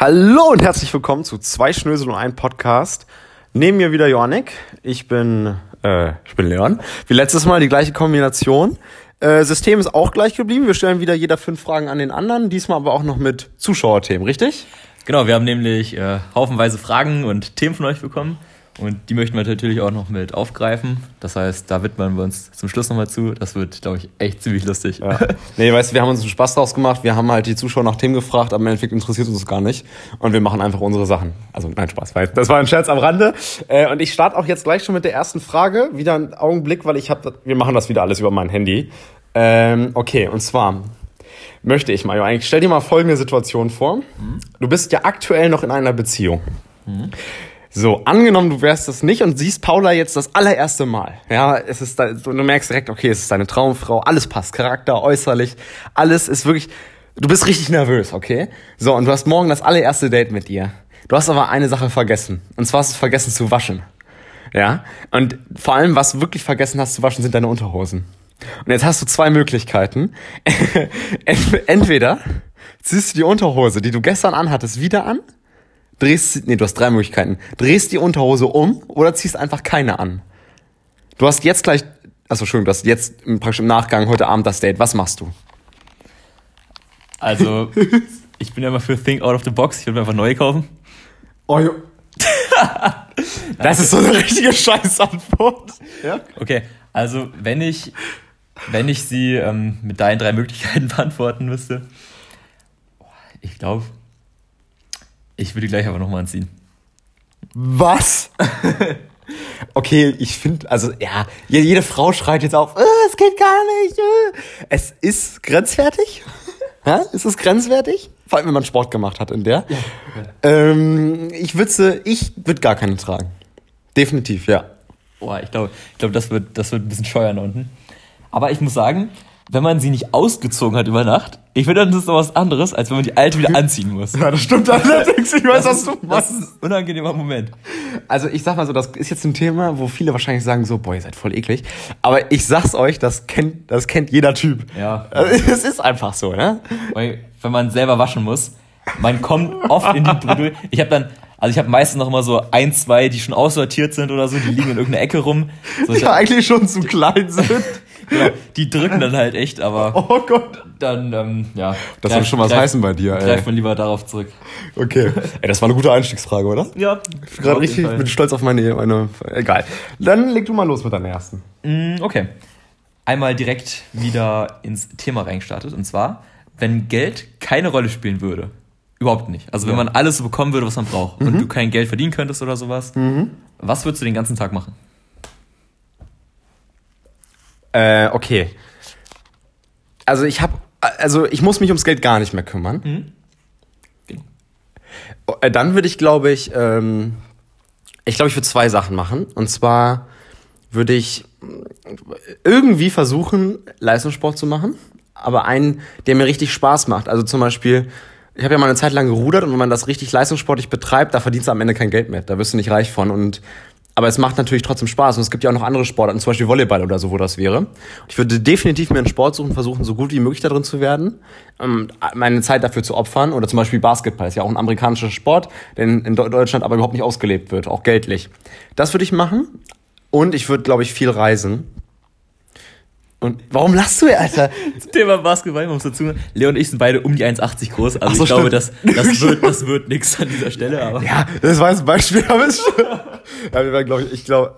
Hallo und herzlich willkommen zu zwei Schnösel und ein Podcast. Neben mir wieder Joannik. Ich bin, äh, ich bin Leon. Wie letztes Mal die gleiche Kombination. Äh, System ist auch gleich geblieben. Wir stellen wieder jeder fünf Fragen an den anderen. Diesmal aber auch noch mit Zuschauerthemen, richtig? Genau, wir haben nämlich äh, haufenweise Fragen und Themen von euch bekommen. Und die möchten wir natürlich auch noch mit aufgreifen. Das heißt, da widmen wir uns zum Schluss nochmal zu. Das wird, glaube ich, echt ziemlich lustig. Ja. Nee, weißt du, wir haben uns einen Spaß draus gemacht. Wir haben halt die Zuschauer nach Themen gefragt, aber im Endeffekt interessiert uns das gar nicht. Und wir machen einfach unsere Sachen. Also, nein, Spaß. Weil das war ein Scherz am Rande. Äh, und ich starte auch jetzt gleich schon mit der ersten Frage. Wieder einen Augenblick, weil ich habe, wir machen das wieder alles über mein Handy. Ähm, okay, und zwar möchte ich mal, eigentlich stell dir mal folgende Situation vor. Mhm. Du bist ja aktuell noch in einer Beziehung. Mhm. So, angenommen, du wärst das nicht und siehst Paula jetzt das allererste Mal. Ja, es ist da, du merkst direkt, okay, es ist deine Traumfrau, alles passt, Charakter, äußerlich, alles ist wirklich, du bist richtig nervös, okay? So, und du hast morgen das allererste Date mit ihr. Du hast aber eine Sache vergessen. Und zwar hast du vergessen zu waschen. Ja? Und vor allem, was du wirklich vergessen hast zu waschen, sind deine Unterhosen. Und jetzt hast du zwei Möglichkeiten. Entweder ziehst du die Unterhose, die du gestern anhattest, wieder an drehst, nee, du hast drei Möglichkeiten. Drehst die Unterhose um oder ziehst einfach keine an. Du hast jetzt gleich, achso, Entschuldigung, du hast jetzt praktisch im Nachgang heute Abend das Date. Was machst du? Also, ich bin ja immer für Think Out of the Box. Ich würde mir einfach neu kaufen. Oh, jo. das ist so eine richtige Scheißantwort. Ja? Okay, also wenn ich, wenn ich sie ähm, mit deinen drei Möglichkeiten beantworten müsste, ich glaube, ich würde gleich aber nochmal anziehen. Was? okay, ich finde, also ja, jede Frau schreit jetzt auf, äh, es geht gar nicht. Äh. Es ist grenzwertig. ja, ist es grenzwertig? Vor allem, wenn man Sport gemacht hat in der. Ja, ähm, ich würde ich würde gar keine tragen. Definitiv, ja. Boah, ich glaube, ich glaub, das, wird, das wird ein bisschen scheuern unten. Aber ich muss sagen, wenn man sie nicht ausgezogen hat über Nacht, ich finde, das ist noch was anderes, als wenn man die alte wieder anziehen muss. Ja, das stimmt allerdings. Ich weiß, was du machst. Das ist ein unangenehmer Moment. Also ich sag mal so, das ist jetzt ein Thema, wo viele wahrscheinlich sagen so, boah, ihr seid voll eklig. Aber ich sag's euch, das kennt, das kennt jeder Typ. Ja. Es ist einfach so, ne? Weil, wenn man selber waschen muss, man kommt oft in die Bredouille. Ich habe dann, also ich habe meistens noch immer so ein, zwei, die schon aussortiert sind oder so, die liegen in irgendeiner Ecke rum. So, die eigentlich schon zu klein sind. genau, die drücken dann halt echt, aber. Oh Gott. Dann, ähm, ja. Das soll schon was greif, heißen bei dir, ey. Greift man lieber darauf zurück. Okay. Ey, das war eine gute Einstiegsfrage, oder? Ja. Ich bin gerade richtig, bin stolz auf meine, meine, egal. Dann leg du mal los mit deinem ersten. Mm, okay. Einmal direkt wieder ins Thema reingestartet, und zwar, wenn Geld keine Rolle spielen würde. Überhaupt nicht. Also wenn ja. man alles so bekommen würde, was man braucht, mhm. und du kein Geld verdienen könntest oder sowas, mhm. was würdest du den ganzen Tag machen? Äh, okay. Also ich habe, also ich muss mich ums Geld gar nicht mehr kümmern. Mhm. Genau. Dann würde ich, glaube ich, ähm, ich glaube, ich würde zwei Sachen machen. Und zwar würde ich irgendwie versuchen, Leistungssport zu machen, aber einen, der mir richtig Spaß macht. Also zum Beispiel, ich habe ja mal eine Zeit lang gerudert und wenn man das richtig leistungssportlich betreibt, da verdienst du am Ende kein Geld mehr. Da wirst du nicht reich von. Und aber es macht natürlich trotzdem Spaß. Und es gibt ja auch noch andere Sportarten, zum Beispiel Volleyball oder so, wo das wäre. Ich würde definitiv mir einen Sport suchen, versuchen, so gut wie möglich da drin zu werden, ähm, meine Zeit dafür zu opfern. Oder zum Beispiel Basketball ist ja auch ein amerikanischer Sport, der in Deutschland aber überhaupt nicht ausgelebt wird, auch geldlich. Das würde ich machen. Und ich würde, glaube ich, viel reisen. Und warum lachst du, Alter? Thema Basketball, man muss dazu. Leon und ich sind beide um die 1,80 groß. Also so, ich glaube, das, das wird, das wird nichts an dieser Stelle. Aber. Ja, das war jetzt ein Beispiel, aber es ja, wir waren, glaube ich, ich glaube,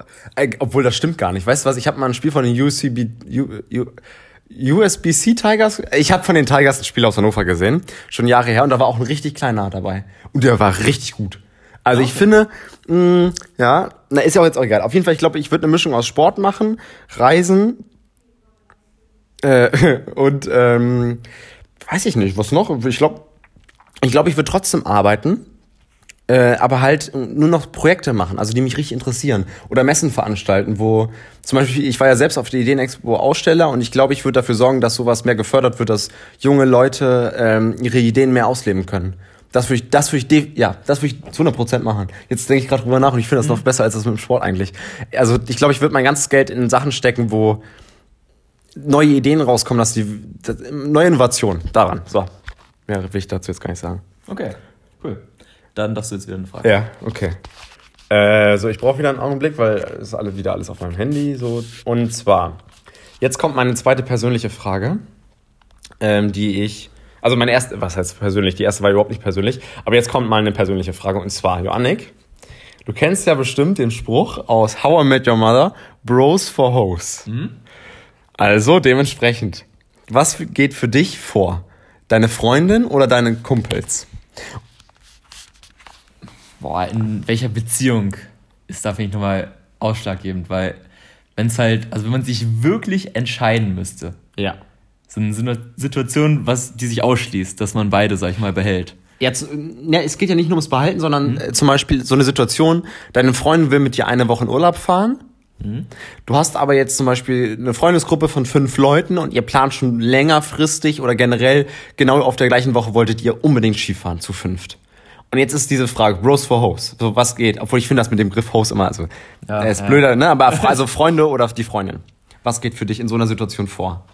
obwohl das stimmt gar nicht. Weißt du was? Ich habe mal ein Spiel von den UCB, U, U, USBC Tigers. Ich habe von den Tigers ein Spiel aus Hannover gesehen, schon Jahre her, und da war auch ein richtig kleiner dabei. Und der war richtig gut. Also ich finde, mh, mm, ja, na ist ja auch jetzt auch egal. Auf jeden Fall, ich glaube, ich würde eine Mischung aus Sport machen, Reisen, äh, und ähm, weiß ich nicht, was noch? Ich glaube, ich glaube, ich würde trotzdem arbeiten, äh, aber halt nur noch Projekte machen, also die mich richtig interessieren. Oder Messen veranstalten, wo zum Beispiel, ich war ja selbst auf der Ideenexpo Aussteller und ich glaube, ich würde dafür sorgen, dass sowas mehr gefördert wird, dass junge Leute ähm, ihre Ideen mehr ausleben können. Das würde ich, das würde ich, ja, das würde ich zu 100 Prozent machen. Jetzt denke ich gerade drüber nach und ich finde das mhm. noch besser als das mit dem Sport eigentlich. Also ich glaube, ich würde mein ganzes Geld in Sachen stecken, wo neue Ideen rauskommen, dass die das, neue Innovation daran. So, mehr will ich dazu jetzt gar nicht sagen. Okay. Cool. Dann darfst du jetzt wieder eine Frage. Ja, okay. Äh, so, ich brauche wieder einen Augenblick, weil es ist alle wieder alles auf meinem Handy. So. Und zwar, jetzt kommt meine zweite persönliche Frage, ähm, die ich. Also meine erste, was heißt persönlich? Die erste war überhaupt nicht persönlich. Aber jetzt kommt mal eine persönliche Frage. Und zwar, Joannik, du kennst ja bestimmt den Spruch aus How I Met Your Mother, Bros for Hoes. Also dementsprechend, was geht für dich vor? Deine Freundin oder deine Kumpels? Boah, in welcher Beziehung ist da, finde ich, nochmal ausschlaggebend, weil wenn es halt, also wenn man sich wirklich entscheiden müsste, Ja. so eine Situation, was die sich ausschließt, dass man beide, sag ich mal, behält. Jetzt, ja, es geht ja nicht nur ums Behalten, sondern äh, zum Beispiel so eine Situation, deine Freundin will mit dir eine Woche in Urlaub fahren. Du hast aber jetzt zum Beispiel eine Freundesgruppe von fünf Leuten und ihr plant schon längerfristig oder generell genau auf der gleichen Woche wolltet ihr unbedingt Skifahren zu fünft. Und jetzt ist diese Frage, Bros for Hoes, so was geht, obwohl ich finde das mit dem Begriff Hoes immer, also, Ja, ist ja. blöder, ne, aber also Freunde oder die Freundin. Was geht für dich in so einer Situation vor?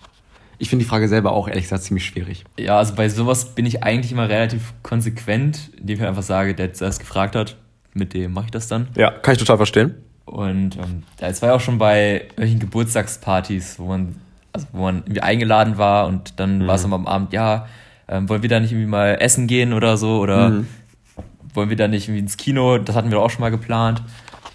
Ich finde die Frage selber auch ehrlich gesagt ziemlich schwierig. Ja, also bei sowas bin ich eigentlich immer relativ konsequent, indem ich einfach sage, der zuerst gefragt hat, mit dem mache ich das dann. Ja, kann ich total verstehen. Und ähm, war ja auch schon bei welchen Geburtstagspartys, wo man, also wo man irgendwie eingeladen war und dann war es am Abend, ja, ähm, wollen wir da nicht irgendwie mal essen gehen oder so oder wollen wir da nicht irgendwie ins Kino? Das hatten wir auch schon mal geplant.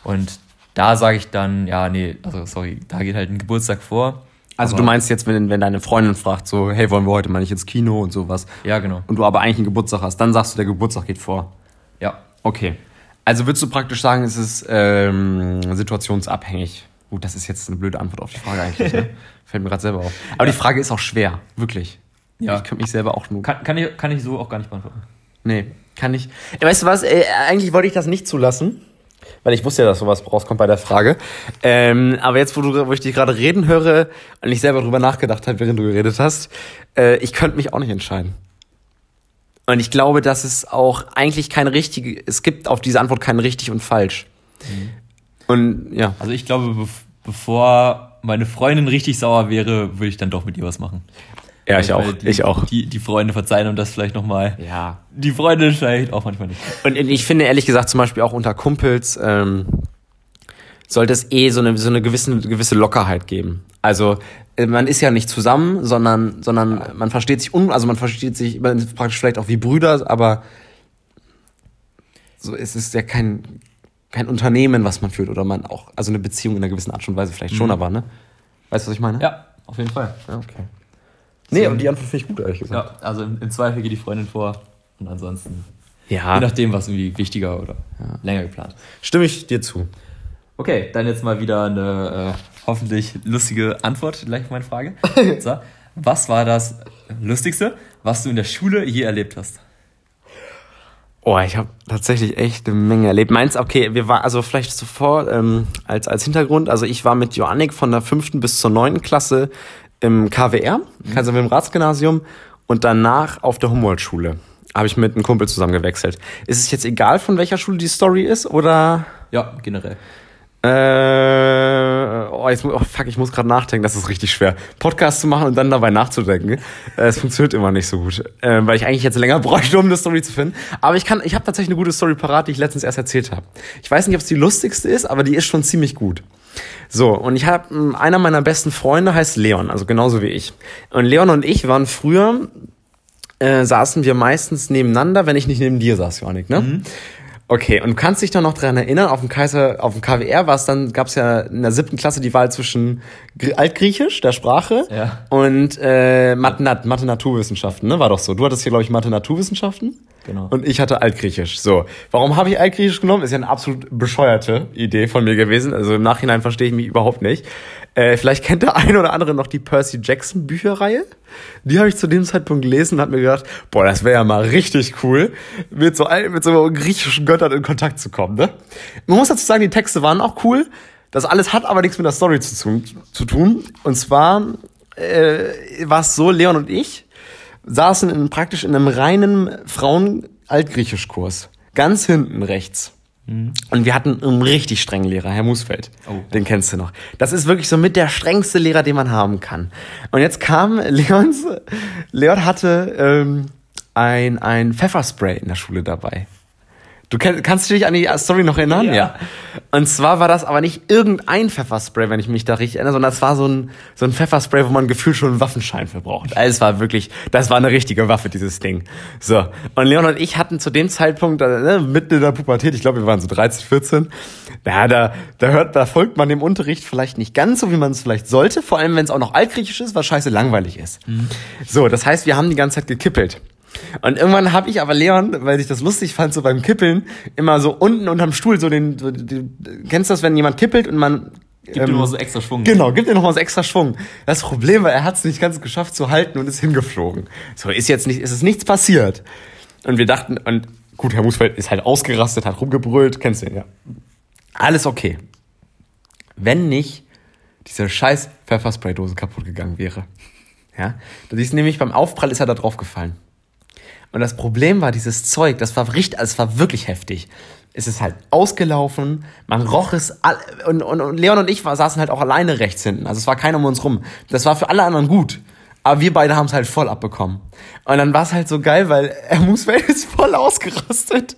Und da sage ich dann, ja, nee, also sorry, da geht halt ein Geburtstag vor. Also Aber- du meinst jetzt, wenn, wenn deine Freundin fragt, so, hey, wollen wir heute mal nicht ins Kino und sowas, Ja, genau. und du aber eigentlich einen Geburtstag hast, dann sagst du, der Geburtstag geht vor. Ja. Okay. Also würdest du praktisch sagen, es ist ähm, situationsabhängig? Gut, das ist jetzt eine blöde Antwort auf die Frage eigentlich, ne? Fällt mir gerade selber auf. Aber die Frage ist auch schwer, wirklich. Ja. Ich könnte mich selber auch nur. Kann, kann, ich, kann ich so auch gar nicht beantworten. Nee, kann ich. Ey, Weißt du was? Äh, eigentlich wollte ich das nicht zulassen. Weil ich wusste ja, dass sowas rauskommt bei der Frage. Ähm, aber jetzt, wo, du, wo ich dich gerade reden höre und ich selber drüber nachgedacht habe, während du geredet hast, äh, ich könnte mich auch nicht entscheiden. Und ich glaube, dass es auch eigentlich keine richtige, es gibt auf diese Antwort kein richtig und falsch. Und ja, Also ich glaube, bev bevor meine Freundin richtig sauer wäre, würde ich dann doch mit ihr was machen. ja, ich auch, die, ich auch. Die, die Freunde verzeihen und das vielleicht nochmal. Ja. Die Freunde vielleicht auch manchmal nicht. Und ich finde ehrlich gesagt zum Beispiel auch unter Kumpels ähm, sollte es eh so eine, so eine gewisse, gewisse Lockerheit geben. Also man ist ja nicht zusammen, sondern, sondern man versteht sich un, also man versteht sich man ist praktisch vielleicht auch wie Brüder, aber so es ist ja kein kein Unternehmen, was man führt oder man auch also eine Beziehung in einer gewissen Art und Weise vielleicht schon, aber ne? Weißt du, was ich meine? Ja, auf jeden Fall. Ja, okay. Nee, aber die Antwort finde ich gut, ehrlich gesagt. Ja, also im, im Zweifel geht die Freundin vor und ansonsten, Ja, je nachdem, was irgendwie wichtiger oder länger geplant ist. stimme ich dir zu. Okay, dann jetzt mal wieder eine äh, hoffentlich lustige Antwort gleich auf meine Frage. Zwar, was war das Lustigste, was du in der Schule je erlebt hast? Oh, ich habe tatsächlich echt eine Menge erlebt. Meins, okay, wir waren, also vielleicht zuvor ähm, als, als Hintergrund, also ich war mit Joannik von der fünften bis zur neunten Klasse im KWR, Kaiser Wilhelm Ratsgymnasium, und danach auf der Humboldt-Schule. Habe ich mit einem Kumpel zusammen gewechselt. Ist es jetzt egal, von welcher Schule die Story ist, oder? Ja, generell. Äh, oh, jetzt, oh, fuck, ich muss gerade nachdenken, das ist richtig schwer. Podcast zu machen und dann dabei nachzudenken. Äh, Es funktioniert immer nicht so gut, äh, weil ich eigentlich jetzt länger bräuchte, um eine Story zu finden. Aber ich kann, ich habe tatsächlich eine gute Story parat, die ich letztens erst erzählt habe. Ich weiß nicht, ob es die lustigste ist, aber die ist schon ziemlich gut. So, und ich habe einer meiner besten Freunde heißt Leon, also genauso wie ich. Und Leon und ich waren früher äh, saßen wir meistens nebeneinander, wenn ich nicht neben dir saß, Johannik, ne? Okay, und du kannst dich doch noch dran erinnern, auf dem Kaiser, auf dem KWR war es dann, gab es ja in der siebten Klasse die Wahl zwischen Gr- Altgriechisch, der Sprache, Ja. und äh, Mathe, Mathe Naturwissenschaften, ne? War doch so. Du hattest hier, glaube ich, Mathe Naturwissenschaften. Genau. Und ich hatte Altgriechisch. So. Warum habe ich Altgriechisch genommen? Ist ja eine absolut bescheuerte Idee von mir gewesen. Also im Nachhinein verstehe ich mich überhaupt nicht. Äh, vielleicht kennt der eine oder andere noch die Percy Jackson Bücherreihe. Die habe ich zu dem Zeitpunkt gelesen und habe mir gedacht, boah, das wäre ja mal richtig cool, mit so, mit so griechischen Göttern in Kontakt zu kommen. Ne? Man muss dazu sagen, die Texte waren auch cool. Das alles hat aber nichts mit der Story zu, tun- zu tun. Und zwar äh, war es so, Leon und ich saßen in, praktisch in einem reinen Frauen-Altgriechisch-Kurs. Ganz hinten rechts. Und wir hatten einen richtig strengen Lehrer, Herr Musfeld. Oh. Den kennst du noch. Das ist wirklich so mit der strengste Lehrer, den man haben kann. Und jetzt kam Leons, Leon hatte ähm, ein, ein Pfefferspray in der Schule dabei. Du kenn, kannst du dich an die Story noch erinnern? Ja. Und zwar war das aber nicht irgendein Pfefferspray, wenn ich mich da richtig erinnere, sondern das war so ein, so ein Pfefferspray, wo man gefühlt schon einen Waffenschein für braucht. Also es war wirklich, das war eine richtige Waffe, dieses Ding. So. Und Leon und ich hatten zu dem Zeitpunkt, äh, ne, mitten in der Pubertät, ich glaube, wir waren so 13, 14, ja, da, da hört, da folgt man dem Unterricht vielleicht nicht ganz so, wie man es vielleicht sollte, vor allem wenn es auch noch altgriechisch ist, was scheiße langweilig ist. So, das heißt, wir haben die ganze Zeit gekippelt. Und irgendwann habe ich aber Leon, weil ich das lustig fand, so beim Kippeln, immer so unten unterm Stuhl so den, so, die, kennst du das, wenn jemand kippelt und man Gibt ihm immer so extra Schwung. Genau, gibt dir nochmal so extra Schwung. Das Problem war, er hat es nicht ganz geschafft zu halten und ist hingeflogen. So ist jetzt nicht, ist es nichts passiert. Und wir dachten, und gut, Herr Musfeld ist halt ausgerastet, hat rumgebrüllt, kennst du ihn, ja. Alles okay. Wenn nicht diese scheiß Pfefferspraydose kaputt gegangen wäre. Ja, das ist nämlich beim Aufprall ist er da drauf gefallen. Und das Problem war, dieses Zeug, das war richtig, also es war wirklich heftig. Es ist halt ausgelaufen, man roch es, und, und, und Leon und ich war, saßen halt auch alleine rechts hinten. Also es war keiner um uns rum. Das war für alle anderen gut. Aber wir beide haben es halt voll abbekommen. Und dann war es halt so geil, weil Musfeld ist voll ausgerastet.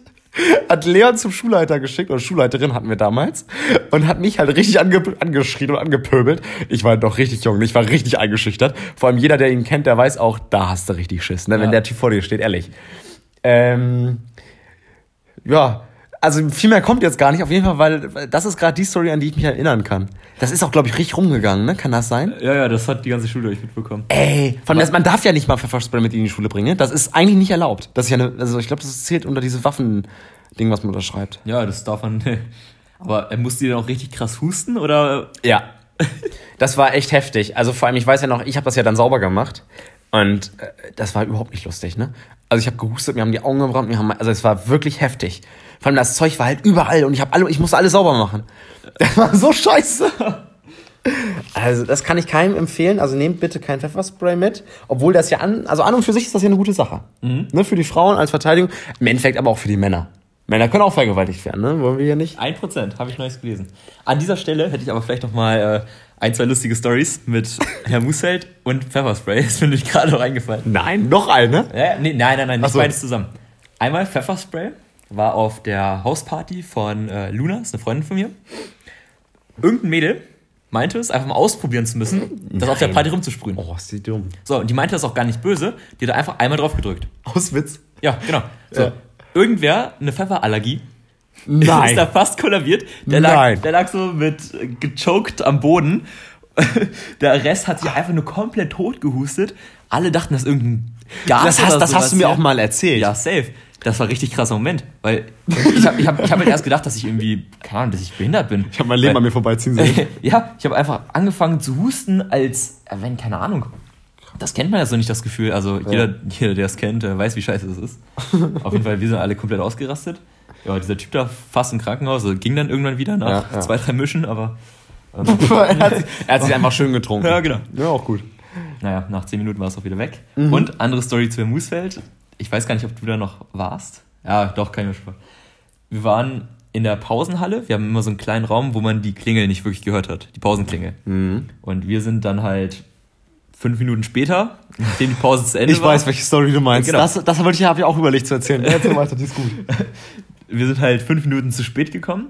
Hat Leon zum Schulleiter geschickt, oder Schulleiterin hatten wir damals, und hat mich halt richtig ange angeschrien und angepöbelt. Ich war doch richtig jung, ich war richtig eingeschüchtert. Vor allem jeder, der ihn kennt, der weiß auch, da hast du richtig Schiss, ne? wenn Ja. der Typ vor dir steht, ehrlich. Ähm, ja, also viel mehr kommt jetzt gar nicht, auf jeden Fall, weil das ist gerade die Story, an die ich mich erinnern kann. Das ist auch, glaube ich, richtig rumgegangen, ne? Kann das sein? Ja, ja, das hat die ganze Schule euch mitbekommen. Ey, von das, man darf ja nicht mal Pfefferspray mit in die Schule bringen. ne? Das ist eigentlich nicht erlaubt. Das ist ja eine, also ich glaube, das zählt unter diese Waffen-Ding, was man da schreibt. Ja, das darf man. Aber er musste dann auch richtig krass husten oder? Ja. Das war echt heftig. Also vor allem, ich weiß ja noch, ich habe das ja dann sauber gemacht. Und äh, das war überhaupt nicht lustig, ne? Also ich habe gehustet, mir haben die Augen gebrannt, mir haben, also es war wirklich heftig. Vor allem das Zeug war halt überall und ich habe alle, ich musste alles sauber machen. Das war so scheiße. Also das kann ich keinem empfehlen. Also nehmt bitte kein Pfefferspray mit, obwohl das ja an, also an und für sich ist das ja eine gute Sache. Ne, für die Frauen als Verteidigung, im Endeffekt aber auch für die Männer. Männer können auch vergewaltigt werden, ne? Wollen wir ja nicht. Ein Prozent, habe ich neues gelesen. An dieser Stelle hätte ich aber vielleicht noch mal äh, ein, zwei lustige Stories mit Herr Musfeld und Pfefferspray. Das mir nämlich gerade noch eingefallen. Nein, noch eine. Ja, nee, nein, nein, nein, nicht so. beides zusammen. Einmal Pfefferspray war auf der Hausparty von äh, Luna, ist eine Freundin von mir. Irgendein Mädel meinte es, einfach mal ausprobieren zu müssen, das auf der. Party rumzusprühen. Oh, ist die dumm. So, und die meinte das auch gar nicht böse, die hat einfach einmal drauf gedrückt. Aus Witz. Ja, genau. So. Ja. Irgendwer eine Pfefferallergie ist Nein. da fast kollabiert. Der lag, Nein. der lag so mit äh, gechoked am Boden. Der Rest hat sich einfach nur komplett tot gehustet. Alle dachten, das ist irgendein Gas Das hast, das hast du mir hier. auch mal erzählt. Ja, safe. Das war ein richtig krasser Moment, weil ich habe ich hab, ich hab halt erst gedacht, dass ich irgendwie, keine Ahnung, dass ich behindert bin. Ich habe mein Leben Weil- an mir vorbeiziehen sehen. ja, ich habe einfach angefangen zu husten, als, äh, wenn, keine Ahnung. Das kennt man ja so nicht, das Gefühl. Also jeder, jeder der es kennt, äh, weiß, wie scheiße das ist. Auf jeden Fall, wir sind alle komplett ausgerastet. Ja, dieser Typ da fast im Krankenhaus, also ging dann irgendwann wieder nach Ja, ja. zwei, drei Mischen, aber er, hat sich, er hat sich einfach schön getrunken. Ja, genau. Ja, auch gut. naja, nach zehn Minuten war es auch wieder weg. Mhm. Und andere Story zu Herrn Musfeld. Ich weiß gar nicht, ob du da noch warst. Ja, doch, kann ich mir schon vorstellen. Wir waren in der Pausenhalle. Wir haben immer so einen kleinen Raum, wo man die Klingel nicht wirklich gehört hat. Die Pausenklingel. Mhm. Und wir sind dann halt fünf Minuten später, nachdem die Pause zu Ende Ich war. weiß, welche Story du meinst. Genau. Das, das wollte ich, habe ich auch überlegt zu erzählen. Ja, Erzähl weiter, die ist gut. wir sind halt fünf Minuten zu spät gekommen.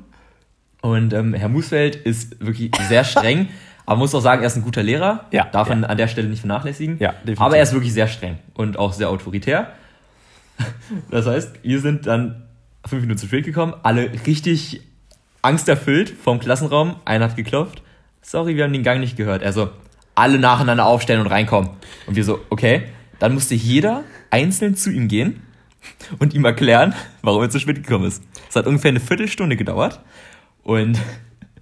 Und ähm, Herr Musfeld ist wirklich sehr streng. aber man muss auch sagen, er ist ein guter Lehrer. Ja, Darf man ja. an der Stelle nicht vernachlässigen. Ja, definitiv. aber er ist wirklich sehr streng und auch sehr autoritär. Das heißt, wir sind dann fünf Minuten zu spät gekommen, alle richtig angsterfüllt vom Klassenraum. Einer hat geklopft. Sorry, wir haben den Gang nicht gehört. Also alle nacheinander aufstellen und reinkommen. Und wir so, okay. Dann musste jeder einzeln zu ihm gehen und ihm erklären, warum er zu spät gekommen ist. Es hat ungefähr eine Viertelstunde gedauert und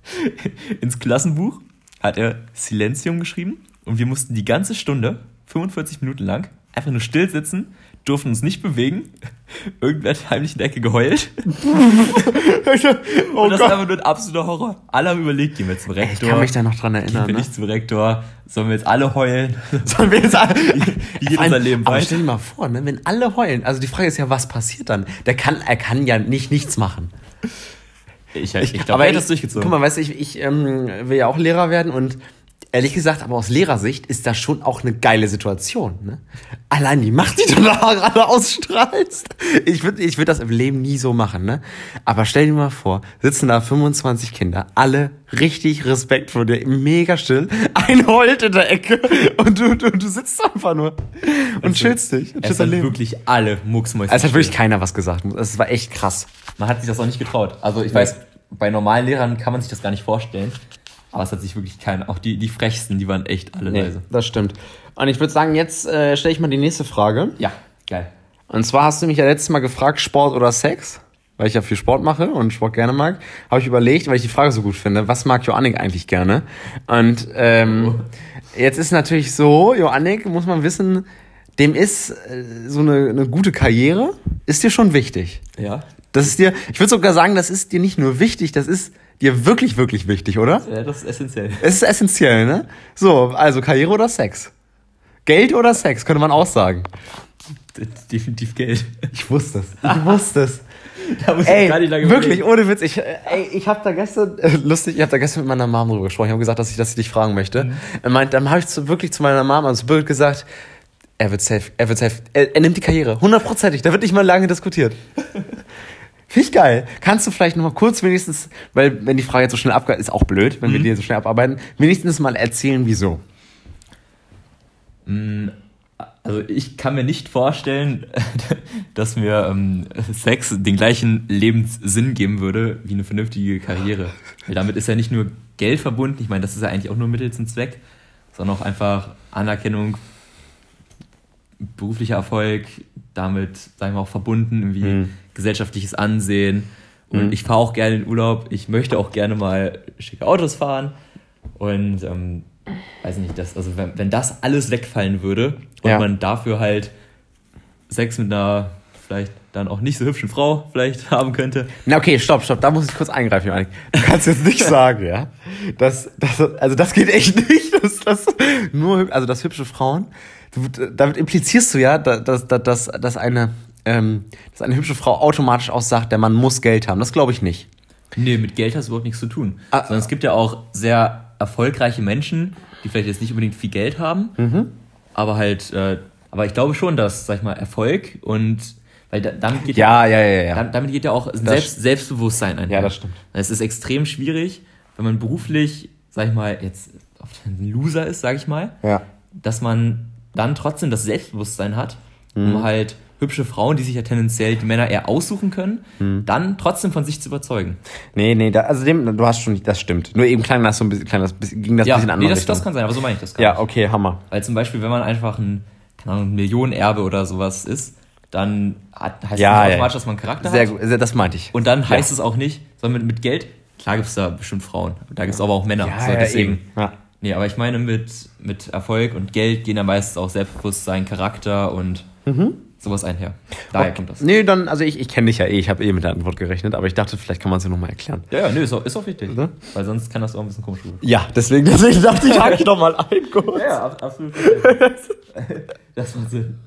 ins Klassenbuch hat er Silentium geschrieben und wir mussten die ganze Stunde, 45 Minuten lang, einfach nur still sitzen, durften uns nicht bewegen. Irgendwer hat heimlich in der Ecke geheult. oh und das ist Gott. einfach nur ein absoluter Horror. Alle haben überlegt, gehen wir zum Ich Rektor? kann mich da noch dran gehen erinnern. wir Ne? nicht zum Rektor? Sollen wir jetzt alle heulen? Sollen wir jetzt alle, Wie geht unser Leben Aber weiter? stell dir mal vor, ne, wenn alle heulen, also die Frage ist ja, was passiert dann? Der kann, er kann ja nicht nichts machen. Ich, ich, ich glaube, er hat das durchgezogen. Guck mal, weißt du, ich, ich ähm, will ja auch Lehrer werden und ehrlich gesagt, aber aus Lehrersicht ist das schon auch eine geile Situation. Ne? Allein die Macht, die du da gerade ausstrahlst. Ich würde ich würd das im Leben nie so machen. Ne? Aber stell dir mal vor, sitzen da 25 Kinder, alle richtig Respekt vor dir, mega still, ein heult in der Ecke und du, du, du sitzt einfach nur und Also, chillst dich. und Es hat wirklich alle Mucksmäuse. Also es hat wirklich keiner was gesagt. Es war echt krass. Man hat sich das auch nicht getraut. Also ich weiß, bei normalen Lehrern kann man sich das gar nicht vorstellen. Aber es hat sich wirklich keiner. Auch die, die frechsten, die waren echt alle Nee, leise. das stimmt. Und ich würde sagen, jetzt äh, stelle ich mal die nächste Frage. Ja, geil. Und zwar hast du mich ja letztes Mal gefragt, Sport oder Sex? Weil ich ja viel Sport mache und Sport gerne mag. Habe ich überlegt, weil ich die Frage so gut finde, was mag Joannik eigentlich gerne? Und ähm, jetzt ist natürlich so, Joannik, muss man wissen, dem ist äh, so eine, eine gute Karriere, ist dir schon wichtig. Ja. Das ist dir, ich würde sogar sagen, das ist dir nicht nur wichtig, das ist dir wirklich, wirklich wichtig, oder? ja das ist essentiell. Es ist essentiell, ne? So, also Karriere oder Sex? Geld oder Sex, könnte man auch sagen. Definitiv Geld. Ich wusste es. Ich wusste es. Da muss Ey, ich gar nicht lange wirklich, überlegen. ohne Witz. Ich, ey, ich habe da gestern, äh, lustig, ich habe da gestern mit meiner Mom drüber gesprochen. Ich habe gesagt, dass ich, dass ich dich fragen möchte. Mhm. Er meint, dann habe ich zu, wirklich zu meiner Mom ans Bild gesagt, er wird safe, er wird safe, er, er nimmt die Karriere, hundertprozentig. Da wird nicht mal lange diskutiert. Finde ich geil. Kannst du vielleicht noch mal kurz wenigstens, weil wenn die Frage jetzt so schnell abgeht, ist auch blöd, wenn wir Mhm. die so schnell abarbeiten, wenigstens mal erzählen, wieso. Also ich kann mir nicht vorstellen, dass mir ähm, Sex den gleichen Lebenssinn geben würde wie eine vernünftige Karriere. Weil damit ist ja nicht nur Geld verbunden, ich meine, das ist ja eigentlich auch nur Mittel zum Zweck, sondern auch einfach Anerkennung, beruflicher Erfolg, damit, sagen wir auch verbunden, irgendwie Mhm. gesellschaftliches Ansehen. Und ich fahre auch gerne in Urlaub, ich möchte auch gerne mal schicke Autos fahren. Und ähm, weiß nicht, das, also wenn, wenn das alles wegfallen würde und Ja. man dafür halt Sex mit einer vielleicht dann auch nicht so hübschen Frau vielleicht haben könnte. Na okay, stopp, stopp, da muss ich kurz eingreifen, Johannik. Du kannst jetzt nicht sagen, ja, dass, dass, also das geht echt nicht, dass das nur, also dass hübsche Frauen, du, damit implizierst du ja, dass, dass, dass, dass eine, ähm, dass eine hübsche Frau automatisch auch sagt, der Mann muss Geld haben. Das glaube ich nicht. Nee, mit Geld hast du überhaupt nichts zu tun. Ah. Sondern es gibt ja auch sehr erfolgreiche Menschen, die vielleicht jetzt nicht unbedingt viel Geld haben, Mhm. aber halt, äh, aber ich glaube schon, dass, sag ich mal, Erfolg und, weil da, damit geht Ja, ja, ja, ja. Dam- Damit geht ja auch Selbst, Selbstbewusstsein einher. Ja, das stimmt. Es ist extrem schwierig, wenn man beruflich, sag ich mal, jetzt oft ein Loser ist, sag ich mal, Ja. dass man dann trotzdem das Selbstbewusstsein hat, Mhm. um halt hübsche Frauen, die sich ja tendenziell die Männer eher aussuchen können, Mhm. dann trotzdem von sich zu überzeugen. Nee, nee, da, also dem, du hast schon, das stimmt. Nur eben klang das so ein bisschen, klang das, bisschen- ging das ein ja, bisschen nee, anders. das, das kann sein, aber so meine ich das gar Ja, okay, Hammer. Weil zum Beispiel, wenn man einfach ein, keine Ahnung, ein Millionenerbe oder sowas ist, dann hat, heißt Ja, das nicht ja. automatisch, dass man Charakter Sehr hat. gut, sehr- das meinte ich. Und dann heißt es auch nicht, sondern mit, mit Geld, klar gibt es da bestimmt Frauen, da gibt es aber auch Männer. Ja, so, deswegen. eben. Ja. Nee, aber ich meine, mit, mit Erfolg und Geld gehen da meistens auch Selbstbewusstsein, Charakter und sowas einher. Daher kommt das. Nee, dann, also ich, ich kenne dich ja eh, ich habe eh mit der Antwort gerechnet, aber ich dachte, vielleicht kann man es ja nochmal erklären. Ja, ja, nö, ist auch, ist auch wichtig. Ne? Weil sonst kann das auch ein bisschen komisch werden. Ja, deswegen, deswegen dachte ich, hake ich doch mal ein. kurz. Ja, absolut. das macht Sinn.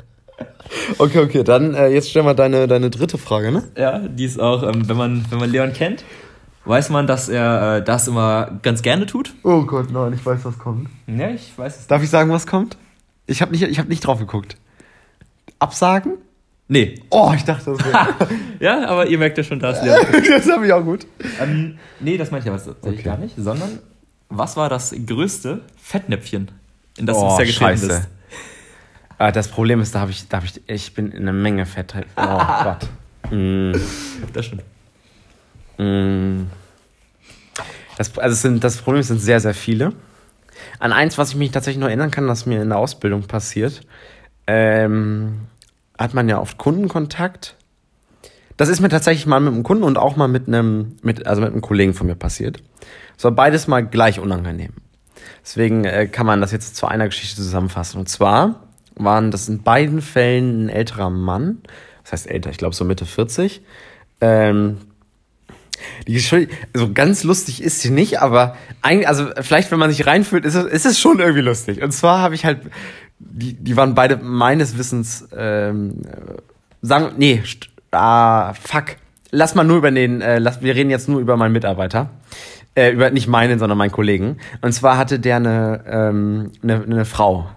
Okay, okay, dann äh, jetzt stell mal deine, deine dritte Frage, ne? Ja, die ist auch, ähm, wenn, man, wenn man Leon kennt, weiß man, dass er äh, das immer ganz gerne tut. Oh Gott, nein, ich weiß, was kommt. Ja, ich weiß es. Darf ich sagen, was kommt? Ich habe nicht, ich hab nicht drauf geguckt. Absagen? Nee. Oh, ich dachte, das wäre. Ja, aber ihr merkt ja schon, da ist Leon. das habe ich auch gut. ähm, nee, das meinte ich aber tatsächlich Okay. gar nicht, sondern was war das größte Fettnäpfchen, in das du oh, bisher getreten bist? Ah, das Problem ist, da habe ich, da habe ich, ich bin in einer Menge Fett. Oh Gott. Mm. Das stimmt. Mm. Das, also sind, das Problem sind sehr, sehr viele. An eins, was ich mich tatsächlich noch erinnern kann, das mir in der Ausbildung passiert, ähm, hat man ja oft Kundenkontakt. Das ist mir tatsächlich mal mit einem Kunden und auch mal mit einem, mit, also mit einem Kollegen von mir passiert. Es war beides mal gleich unangenehm. Deswegen äh, kann man das jetzt zu einer Geschichte zusammenfassen. Und zwar waren das in beiden Fällen ein älterer Mann, das heißt älter, ich glaube so Mitte 40, ähm, die Geschichte, so ganz lustig ist sie nicht, aber eigentlich, also vielleicht, wenn man sich reinfühlt, ist es, ist es schon irgendwie lustig. Und zwar habe ich halt, die, die waren beide meines Wissens, ähm, äh, sagen, nee, ah, fuck. Lass mal nur über den, äh, lass, wir reden jetzt nur über meinen Mitarbeiter. Äh, über nicht meinen, sondern meinen Kollegen. Und zwar hatte der eine, ähm, eine, eine Frau.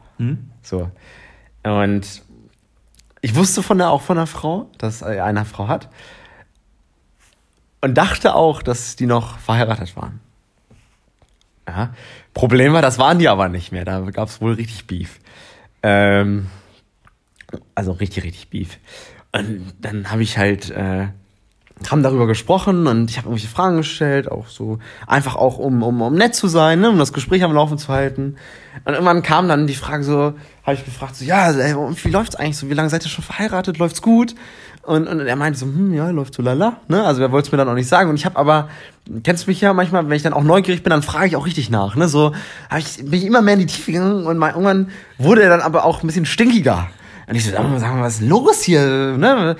So. Und ich wusste von der auch von der Frau, dass er eine Frau hat. Und dachte auch, dass die noch verheiratet waren. Ja. Problem war, das waren die aber nicht mehr. Da gab es wohl richtig Beef. Ähm, also richtig, richtig Beef. Und dann habe ich halt, äh, haben darüber gesprochen und ich habe irgendwelche Fragen gestellt, auch so, einfach auch um, um, um nett zu sein, ne, um das Gespräch am Laufen zu halten. Und irgendwann kam dann die Frage so, habe ich gefragt, so, ja, wie läuft's eigentlich so? Wie lange seid ihr schon verheiratet? Läuft's gut? Und, und er meinte so, hm, ja, läuft so lala, ne? Also er wollte es mir dann auch nicht sagen. Und ich habe aber, kennst du mich ja manchmal, wenn ich dann auch neugierig bin, dann frage ich auch richtig nach, ne? So hab ich, bin ich immer mehr in die Tiefe gegangen und mal, irgendwann wurde er dann aber auch ein bisschen stinkiger. Und ich so, sag mal, sag mal, was ist los hier, ne?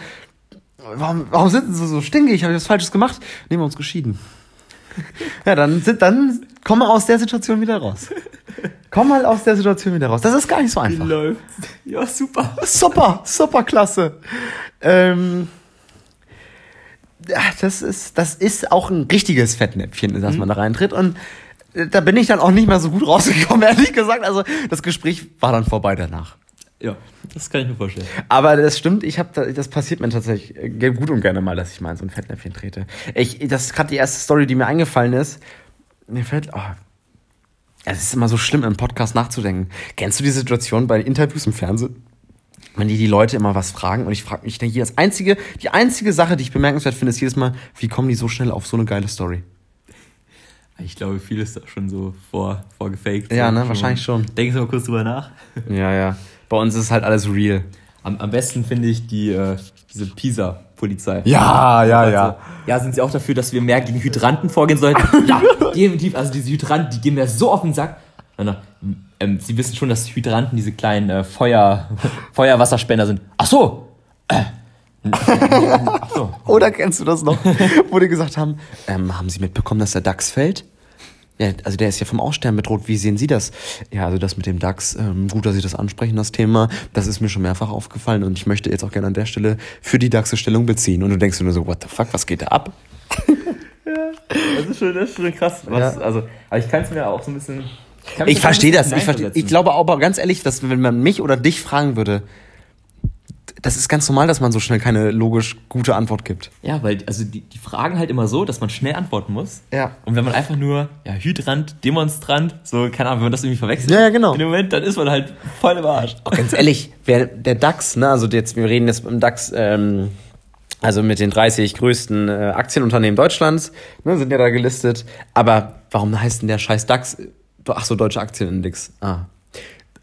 Warum, warum sind sie so stinkig? Habe ich was Falsches gemacht? Nehmen wir uns geschieden. Ja, dann sind, dann komm mal aus der Situation wieder raus. Komm mal aus der Situation wieder raus. Das ist gar nicht so einfach. Läuft. Ja, super. Super, super klasse. Ähm, das ist, das ist auch ein richtiges Fettnäpfchen, in das man da reintritt. Und äh, da bin ich dann auch nicht mehr so gut rausgekommen, ehrlich gesagt. Also das Gespräch war dann vorbei danach. Ja, das kann ich mir vorstellen. Aber das stimmt, ich habe da, das passiert mir tatsächlich äh, gut und gerne mal, dass ich mal in so ein Fettnäpfchen trete. Ich, das ist gerade die erste Story, die mir eingefallen ist. Mir fällt, oh, es ist immer so schlimm, im Podcast nachzudenken. Kennst du die Situation bei Interviews im Fernsehen? Wenn die die Leute immer was fragen und ich frage mich, ich denke, das einzige, die einzige Sache, die ich bemerkenswert finde, ist jedes Mal, wie kommen die so schnell auf so eine geile Story? Ich glaube, viel ist da schon so vor, vorgefaked. Ja, ne, wahrscheinlich schon. Denken Sie mal kurz drüber nach. Ja, ja. Bei uns ist halt alles real. Am, am besten finde ich die, äh, diese Pisa-Polizei. Ja, ja, Also, ja, sind sie auch dafür, dass wir mehr gegen Hydranten vorgehen sollten? ja, definitiv. Also diese Hydranten, die gehen mir so auf den Sack. Dann, ähm, sie wissen schon, dass Hydranten diese kleinen äh, Feuer, Feuerwasserspender sind. Ach so. Äh. Ach so. Oder kennst du das noch, wo die gesagt haben, ähm, haben Sie mitbekommen, dass der DAX fällt? Ja, also der ist ja vom Aussterben bedroht. Wie sehen Sie das? Ja, also das mit dem DAX, ähm, gut, dass Sie das ansprechen, das Thema. Das ist mir schon mehrfach aufgefallen und ich möchte jetzt auch gerne an der Stelle für die DAX Stellung beziehen. Und du denkst dir nur so, what the fuck, was geht da ab? Das ist schon, das ist schon krass. Was, Ja. Also, aber ich kann es mir auch so ein bisschen. Ich verstehe das. Ich, versteh, ich glaube aber ganz ehrlich, dass wenn man mich oder dich fragen würde, das ist ganz normal, dass man so schnell keine logisch gute Antwort gibt. Ja, weil also die, die fragen halt immer so, dass man schnell antworten muss. Ja. Und wenn man einfach nur, ja, Hydrant, Demonstrant, so, keine Ahnung, wenn man das irgendwie verwechselt. Ja, ja, genau. In dem Moment, dann ist man halt voll im Arsch. Auch ganz ehrlich, wer, der DAX, ne, also jetzt, wir reden jetzt im DAX, ähm, also mit den 30 größten äh, Aktienunternehmen Deutschlands, ne, sind ja da gelistet. Aber warum heißt denn der scheiß DAX? Ach so, Deutsche Aktienindex. Ah.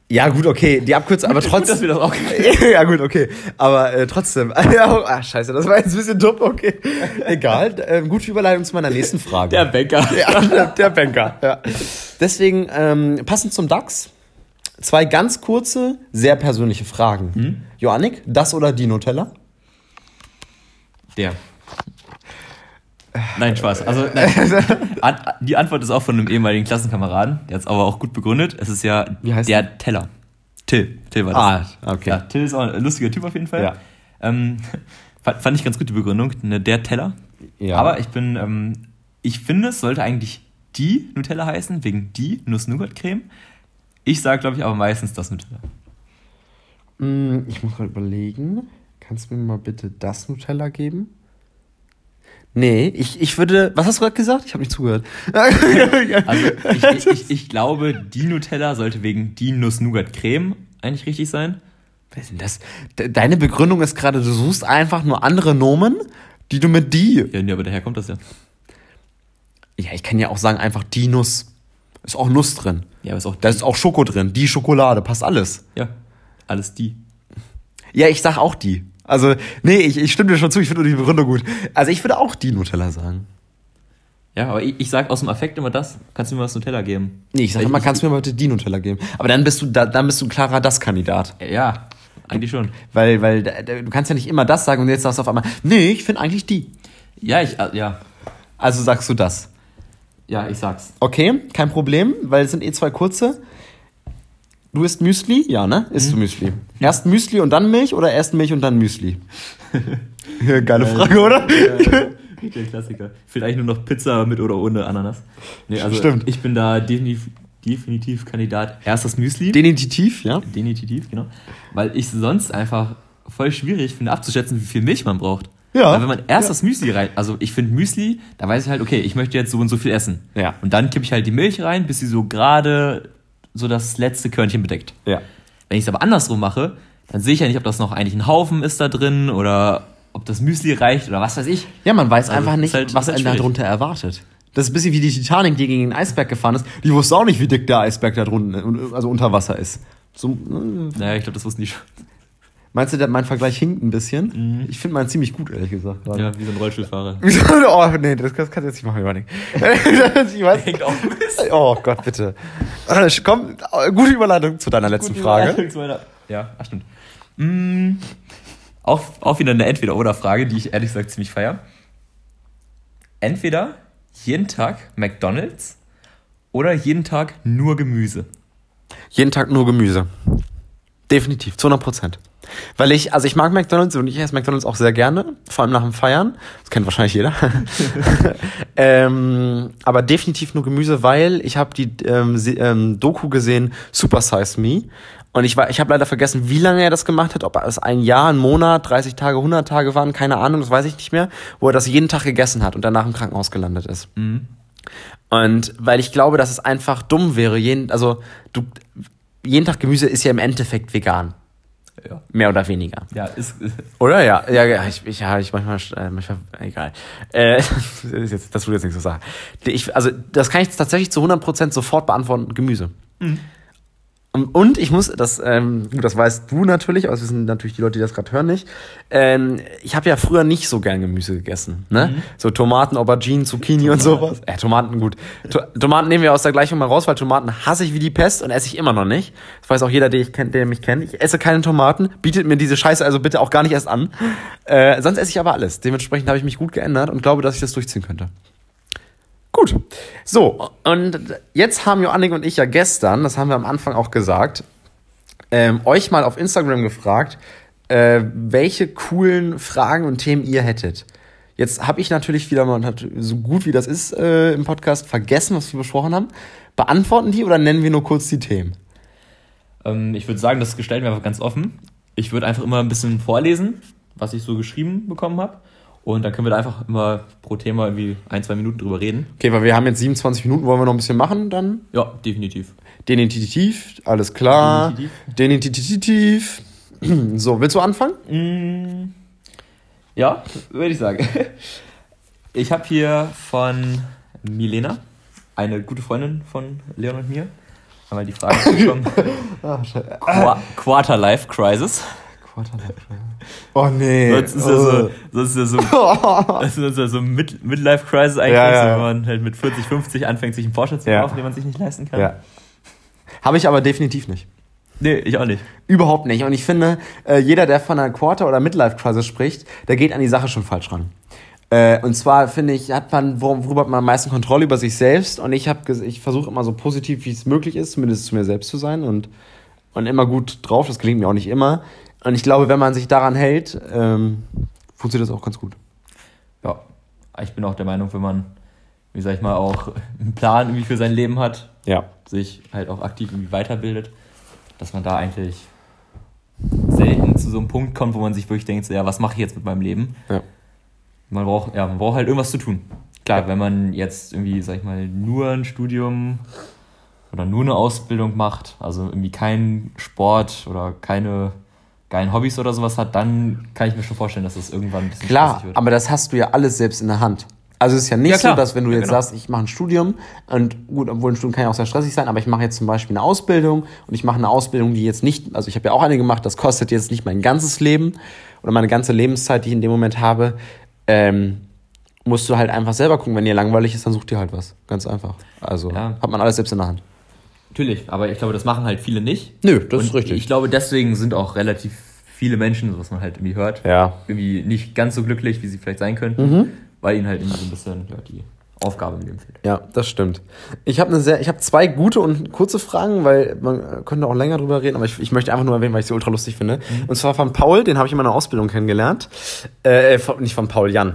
Ja, gut, okay, die Abkürzung, aber Gut, trotzdem. dass wir das auch ja, gut, okay. Aber äh, trotzdem. ah, scheiße, das war jetzt ein bisschen dumm, okay. Egal. Äh, gute Überleitung zu meiner nächsten Frage. Der Bäcker. Ja, der, der Banker. Ja. Deswegen, ähm, passend zum DAX, zwei ganz kurze, sehr persönliche Fragen. Hm? Joannik, das oder die Nutella? Der. Nein, Spaß. Also, nein. An, die Antwort ist auch von einem ehemaligen Klassenkameraden. Der hat es aber auch gut begründet. Es ist ja Wie heißt der Teller. Till. Till war das. Ah, okay. Ja, Till ist auch ein lustiger Typ auf jeden Fall. Ja. Ähm, fand, fand ich ganz gut die Begründung. Ne, der Teller. Ja. Aber ich bin, ähm, ich finde, es sollte eigentlich die Nutella heißen, wegen die Nuss-Nougat-Creme. Ich sage, glaube ich, aber meistens das Nutella. Mm, Ich muss mal überlegen. Kannst du mir mal bitte das Nutella geben? Nee, ich, ich würde. Was hast du gerade gesagt? Ich habe nicht zugehört. Also ich, ich, ich, ich glaube, die Nutella sollte wegen die Nuss-Nougat-Creme eigentlich richtig sein. Was ist denn das? De- Deine Begründung ist gerade, du suchst einfach nur andere Nomen, die du mit die. Ja, nee, aber daher kommt das ja. Ja, ich kann ja auch sagen, einfach die Nuss. Ist auch Nuss drin. Ja, aber ist auch Da ist auch Schoko drin. Die Schokolade, passt alles. ja, alles die. Ja, ich sag auch die. Also, nee, ich, ich stimme dir schon zu, ich finde nur die Begründung gut. Also, ich würde auch die Nutella sagen. Ja, aber ich, ich sag aus dem Affekt immer das. Kannst du mir was Nutella geben? Nee, ich sag Weil immer, kannst du mir mal bitte die Nutella geben. Aber dann bist du, da, dann bist du ein klarer Das-Kandidat. Ja, eigentlich schon. Weil, weil du kannst ja nicht immer das sagen und jetzt sagst du auf einmal, nee, ich finde eigentlich die. Ja, ich, äh, ja. Also sagst du das. Ja, ich sag's. Okay, kein Problem, weil es sind eh zwei kurze. Du isst Müsli? Ja, ne? Isst du Müsli. Erst Müsli und dann Milch oder erst Milch und dann Müsli? Ja, Geile Frage, oder? Der Klassiker. Fehlt eigentlich nur noch Pizza mit oder ohne Ananas. Nee, also Stimmt. ich bin da definitiv, definitiv Kandidat. Erstes Müsli. Definitiv, ja. definitiv, genau. Weil ich sonst einfach voll schwierig finde abzuschätzen, wie viel Milch man braucht. Ja. Weil wenn man erst das Müsli rein, also ich finde Müsli, da weiß ich halt, okay, ich möchte jetzt so und so viel essen. Ja. Und dann kippe ich halt die Milch rein, bis sie so gerade so das letzte Körnchen bedeckt. Ja. Wenn ich es aber andersrum mache, dann sehe ich ja nicht, ob das noch eigentlich ein Haufen ist da drin oder ob das Müsli reicht oder was weiß ich. Ja, man weiß Also, einfach nicht, halt- was halt einen schwierig. darunter erwartet. Das ist ein bisschen wie die Titanic, die gegen den Eisberg gefahren ist. Die wusste auch nicht, wie dick der Eisberg da drunten, also unter Wasser ist. So, Naja, ich glaube, das wussten die schon. Meinst du, mein Vergleich hinkt ein bisschen? Ich finde meinen ziemlich gut, ehrlich gesagt. gerade. Ja, wie so ein Rollstuhlfahrer. oh, nee, das, das kannst du jetzt nicht machen, Überlegen. ich weiß, Hängt auch ein bisschen. oh Gott, bitte. Komm, gute Überleitung zu deiner letzten Frage. Ja, ach stimmt. Mm, auch, auch wieder eine Entweder-Oder-Frage, die ich ehrlich gesagt ziemlich feier. Entweder jeden Tag McDonalds oder jeden Tag nur Gemüse. Jeden Tag nur Gemüse. Definitiv, zu 100 Prozent. Weil ich, also ich mag McDonalds und ich esse McDonalds auch sehr gerne, vor allem nach dem Feiern. Das kennt wahrscheinlich jeder. ähm, aber definitiv nur Gemüse, weil ich habe die ähm, ähm, Doku gesehen, Super Size Me. Und ich, war- ich habe leider vergessen, wie lange er das gemacht hat, ob es ein Jahr, ein Monat, 30 Tage, 100 Tage waren, keine Ahnung, das weiß ich nicht mehr, wo er das jeden Tag gegessen hat und danach im Krankenhaus gelandet ist. Und weil ich glaube, dass es einfach dumm wäre, jeden, also du, jeden Tag Gemüse ist ja im Endeffekt vegan. Ja, Mehr oder weniger. ja ist, Oder? Ja, ja, ja ich, ich, ja, ich manchmal, äh, manchmal egal. Äh, das, jetzt, das würde jetzt nicht so sagen. Ich, also, das kann ich tatsächlich zu 100% sofort beantworten, Gemüse. Und- Und ich muss, das, ähm, gut, das weißt du natürlich, aber das wissen natürlich die Leute, die das gerade hören, nicht. Ähm, ich habe ja früher nicht so gern Gemüse gegessen. Ne? So Tomaten, Auberginen, Zucchini und sowas. Äh, Tomaten, gut. To Tomaten nehmen wir aus der Gleichung mal raus, weil Tomaten hasse ich wie die Pest und esse ich immer noch nicht. Das weiß auch jeder, der, ich kenn, der mich kennt. Ich esse keine Tomaten, bietet mir diese Scheiße also bitte auch gar nicht erst an. Äh, sonst esse ich aber alles. Dementsprechend habe ich mich gut geändert und glaube, dass ich das durchziehen könnte. Gut. So, und jetzt haben Joannik und ich ja gestern, das haben wir am Anfang auch gesagt, ähm, euch mal auf Instagram gefragt, äh, welche coolen Fragen und Themen ihr hättet. Jetzt habe ich natürlich wieder mal, so gut wie das ist äh, im Podcast, vergessen, was wir besprochen haben. Beantworten die oder nennen wir nur kurz die Themen? ähm, ich würde sagen, das gestalten wir einfach ganz offen. Ich würde einfach immer ein bisschen vorlesen, was ich so geschrieben bekommen habe. Und dann können wir da einfach immer pro Thema irgendwie ein, zwei Minuten drüber reden. Okay, weil wir haben jetzt 27 Minuten, wollen wir noch ein bisschen machen, dann Ja, definitiv. Definitiv, alles klar. Definitiv. So, willst du anfangen? Mm, Ja, würde ich sagen. Ich habe hier von Milena, eine gute Freundin von Leon und mir, einmal die Frage bekommen. Qua Quarter-Life Crisis. Oh nee. Das ist ja so, das ist ja so, das ist ja so Mid Midlife Crisis eigentlich, Ja, ja, wenn man halt mit 40, 50 anfängt, sich einen Porsche zu Ja. kaufen, den man sich nicht leisten kann. Ja. Habe ich aber definitiv nicht. Nee, ich auch nicht. Überhaupt nicht. Und ich finde, äh, jeder, der von einer Quarter- oder Midlife-Crisis spricht, der geht an die Sache schon falsch ran. Äh, und zwar finde ich, hat man, wor- worüber hat man am meisten Kontrolle über sich selbst. Und ich habe, ich versuche immer so positiv, wie es möglich ist, zumindest zu mir selbst zu sein und, und immer gut drauf. Das gelingt mir auch nicht immer. Und ich glaube, wenn man sich daran hält, ähm, funktioniert das auch ganz gut. Ja, ich bin auch der Meinung, wenn man, wie sag ich mal, auch einen Plan irgendwie für sein Leben hat, Ja. sich halt auch aktiv irgendwie weiterbildet, dass man da eigentlich selten zu so einem Punkt kommt, wo man sich wirklich denkt, so, ja, was mache ich jetzt mit meinem Leben? Ja. Man braucht, ja, man braucht halt irgendwas zu tun. Klar, Ja. wenn man jetzt irgendwie, sag ich mal, nur ein Studium oder nur eine Ausbildung macht, also irgendwie keinen Sport oder keine geilen Hobbys oder sowas hat, dann kann ich mir schon vorstellen, dass das irgendwann ein bisschen Klar, wird. aber das hast du ja alles selbst in der Hand. Also es ist ja nicht Ja, so, dass wenn du Ja, jetzt genau. sagst, ich mache ein Studium und gut, obwohl ein Studium kann ja auch sehr stressig sein, aber ich mache jetzt zum Beispiel eine Ausbildung und ich mache eine Ausbildung, die jetzt nicht, also ich habe ja auch eine gemacht, das kostet jetzt nicht mein ganzes Leben oder meine ganze Lebenszeit, die ich in dem Moment habe, ähm, musst du halt einfach selber gucken, wenn dir langweilig ist, dann such dir halt was. Ganz einfach. Also Ja. hat man alles selbst in der Hand. Natürlich, aber ich glaube, das machen halt viele nicht. Nö, das Und ist richtig. Ich glaube, deswegen sind auch relativ viele Menschen, was man halt irgendwie hört, Ja. irgendwie nicht ganz so glücklich, wie sie vielleicht sein könnten, Mhm. weil ihnen halt irgendwie so ein bisschen ja, die Aufgabe im Leben fehlt. Ja, das stimmt. Ich habe eine sehr, ich habe zwei gute und kurze Fragen, weil man äh, könnte auch länger drüber reden, aber ich, ich möchte einfach nur erwähnen, weil ich sie ultra lustig finde. Und zwar von Paul, den habe ich in meiner Ausbildung kennengelernt. Äh, von, nicht von Paul, Jan.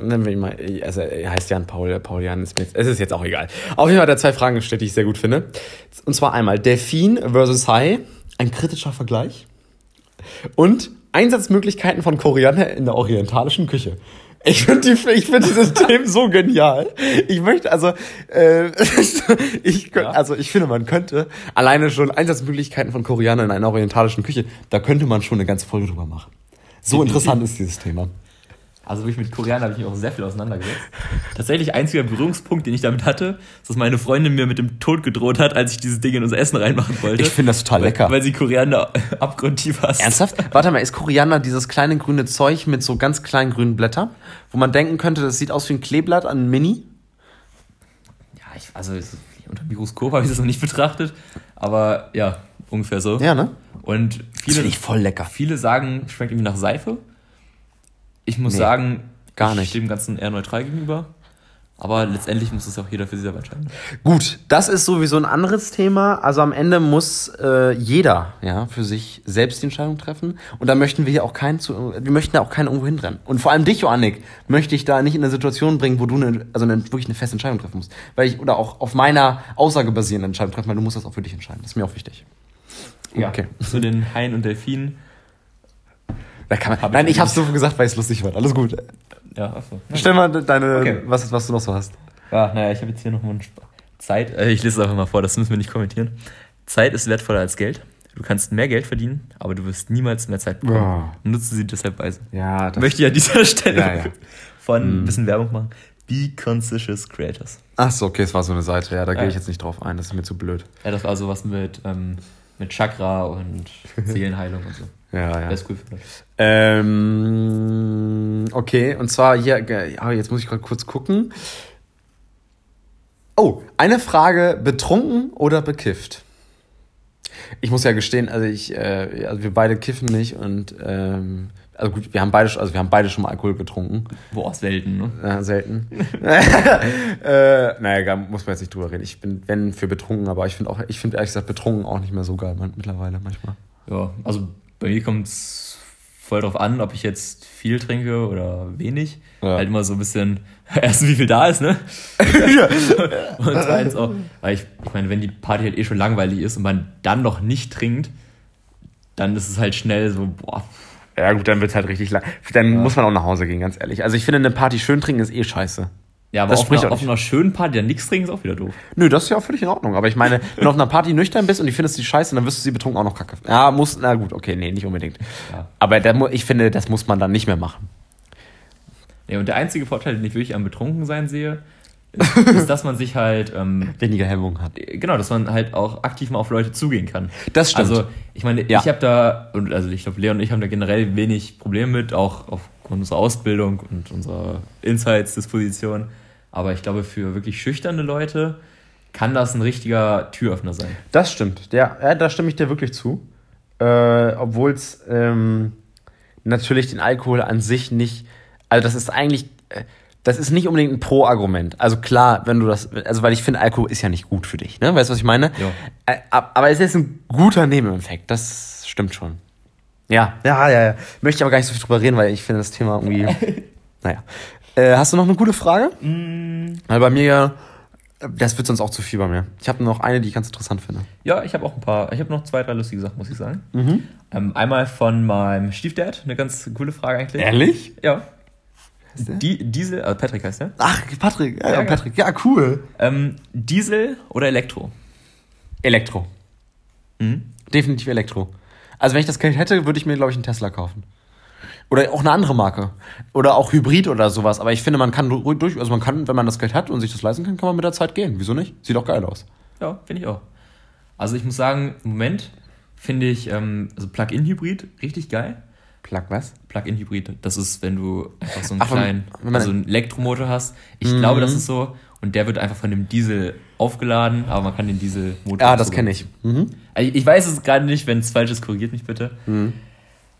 Nennen wir ihn mal, also er heißt Jan Paul, Paul Jan ist mir, es ist jetzt auch egal. Auf jeden Fall hat er zwei Fragen gestellt, die ich sehr gut finde. Und zwar einmal Delfin versus Hai, ein kritischer Vergleich. Und Einsatzmöglichkeiten von Koriander in der orientalischen Küche. Ich finde die, ich finde dieses Thema so genial. Ich möchte also, äh, ich, könnt, Ja. also ich finde, man könnte alleine schon Einsatzmöglichkeiten von Koriander in einer orientalischen Küche, da könnte man schon eine ganze Folge drüber machen. So interessant ist dieses Thema. Also wirklich mit Koreaner habe ich mich auch sehr viel auseinandergesetzt. Tatsächlich einziger Berührungspunkt, den ich damit hatte, ist, dass meine Freundin mir mit dem Tod gedroht hat, als ich dieses Ding in unser Essen reinmachen wollte. Ich finde das total weil, lecker. Weil sie Koriander abgrundtief hasst. Ernsthaft? Warte mal, ist Koriander dieses kleine grüne Zeug mit so ganz kleinen grünen Blättern, wo man denken könnte, das sieht aus wie ein Kleeblatt an Mini? Ja, ich, also unter Mikroskop habe ich das noch nicht betrachtet, aber ja, ungefähr so. Ja, ne? Und Das viele, finde ich voll lecker. viele sagen, schmeckt irgendwie nach Seife. Ich muss Nee, sagen, gar ich nicht. stehe dem Ganzen eher neutral gegenüber. Aber letztendlich muss es auch jeder für sich selber entscheiden. Gut, das ist sowieso ein anderes Thema. Also am Ende muss äh, jeder ja für sich selbst die Entscheidung treffen. Und da möchten wir hier auch keinen zu, wir möchten da auch keinen irgendwo hinrennen. Und vor allem dich, Joannik, möchte ich da nicht in eine Situation bringen, wo du eine, also eine, wirklich eine feste Entscheidung treffen musst. Weil ich, oder auch auf meiner Aussage basierende Entscheidung treffen, weil du musst das auch für dich entscheiden. Das ist mir auch wichtig. Okay. Zu den Haien und Delfinen. Da kann man, Hab ich nein, ich nicht. hab's so gesagt, weil es lustig war. Alles gut. Ja, achso. Stell mal deine, Okay. was, was du noch so hast. Ja, naja, ich habe jetzt hier noch mal ein Sp- Zeit. Äh, ich lese es einfach mal vor, das müssen wir nicht kommentieren. Zeit ist wertvoller als Geld. Du kannst mehr Geld verdienen, aber du wirst niemals mehr Zeit bekommen. Ja. Nutze sie deshalb weise. Ja, das Möchte ich an dieser Stelle Ja, ja. von ein bisschen Werbung machen. Be Conscious Creators. Ach so, okay, es war so eine Seite. Ja, da gehe Ja. ich jetzt nicht drauf ein. Das ist mir zu blöd. Ja, das war sowas mit, ähm, mit Chakra und Seelenheilung und so. Ja, ja. Wäre ist cool für. Ähm, okay, und zwar hier, ja, jetzt muss ich gerade kurz gucken. Oh, eine Frage, betrunken oder bekifft? Ich muss ja gestehen, also ich, äh, also wir beide kiffen nicht und ähm, also gut, wir haben beide, also wir haben beide schon mal Alkohol getrunken, Boah, selten, ne? äh, selten. äh, naja, egal, muss man jetzt nicht drüber reden. Ich bin, wenn für betrunken, aber ich finde auch, ich finde ehrlich gesagt betrunken auch nicht mehr so geil mittlerweile manchmal. Ja, also bei mir kommt es voll drauf an, ob ich jetzt viel trinke oder wenig. Ja. Halt immer so ein bisschen, erstens wie viel da ist, ne? und zweitens auch, weil ich, ich meine, wenn die Party halt eh schon langweilig ist und man dann noch nicht trinkt, dann ist es halt schnell so, boah, Ja gut, dann wird's halt richtig lang. Dann muss man auch nach Hause gehen, ganz ehrlich. Also ich finde, eine Party schön trinken ist eh scheiße. Ja, aber Das auf einer, auch auf einer schönen Party dann nichts trinken ist auch wieder doof. Nö, das ist ja auch völlig in Ordnung. Aber ich meine, wenn du auf einer Party nüchtern bist und die findest die scheiße, dann wirst du sie betrunken auch noch kacke. Ja, muss, na gut, okay, nee, nicht unbedingt. Ja. Aber da, ich finde, das muss man dann nicht mehr machen. Ja, und der einzige Vorteil, den ich wirklich am Betrunkensein sehe, ist, ist dass man sich halt ähm, Weniger Hemmung hat. genau, dass man halt auch aktiv mal auf Leute zugehen kann. Das stimmt. Also, ich meine, Ja. ich habe da, und also ich glaube, Leon und ich haben da generell wenig Probleme mit, auch aufgrund unserer Ausbildung und unserer Insights-Disposition. Aber ich glaube, für wirklich schüchterne Leute kann das ein richtiger Türöffner sein. Das stimmt. Ja, ja da stimme ich dir wirklich zu. Äh, Obwohl es ähm, natürlich den Alkohol an sich nicht. Also, das ist eigentlich. Äh, das ist nicht unbedingt ein Pro-Argument. Also klar, wenn du das, also weil ich finde, Alkohol ist ja nicht gut für dich, ne? Weißt du, was ich meine? Ja. Äh, ab- aber es ist ein guter Nebeneffekt, das stimmt schon. Ja, ja, ja, ja. Möchte ich aber gar nicht so viel drüber reden, weil ich finde das Thema irgendwie. naja. Äh, hast du noch eine gute Frage? Weil bei mir ja, das wird sonst auch zu viel bei mir. Ich habe noch eine, die ich ganz interessant finde. Ja, ich habe auch ein paar, ich habe noch zwei, drei lustige Sachen, muss ich sagen. Ähm, einmal von meinem Stiefdad, eine ganz coole Frage eigentlich. Ehrlich? Ja. Die, Diesel, also Patrick heißt der. Ach, Patrick, ja, ja, Ja, Patrick, ja, cool. Ähm, Diesel oder Elektro? Elektro. Mhm. Definitiv Elektro. Also wenn ich das Geld hätte, würde ich mir, glaube ich, einen Tesla kaufen. Oder auch eine andere Marke. Oder auch Hybrid oder sowas. Aber ich finde, man kann ruhig durch, also man kann, wenn man das Geld hat und sich das leisten kann, kann man mit der Zeit gehen. Wieso nicht? Sieht doch geil aus. Ja, finde ich auch. Also ich muss sagen, im Moment finde ich ähm, also Plug-in-Hybrid richtig geil. Plug was? Plug-in-Hybrid, das ist, wenn du einfach so einen Ach, wenn- kleinen, wenn man- also einen Elektromotor hast. Ich Mhm. glaube, das ist so. Und der wird einfach von dem Diesel aufgeladen, aber man kann den Dieselmotor. Ja, das so- kenne ich. Mhm. Ich weiß es gerade nicht, wenn es falsch ist, korrigiert mich bitte. Mhm.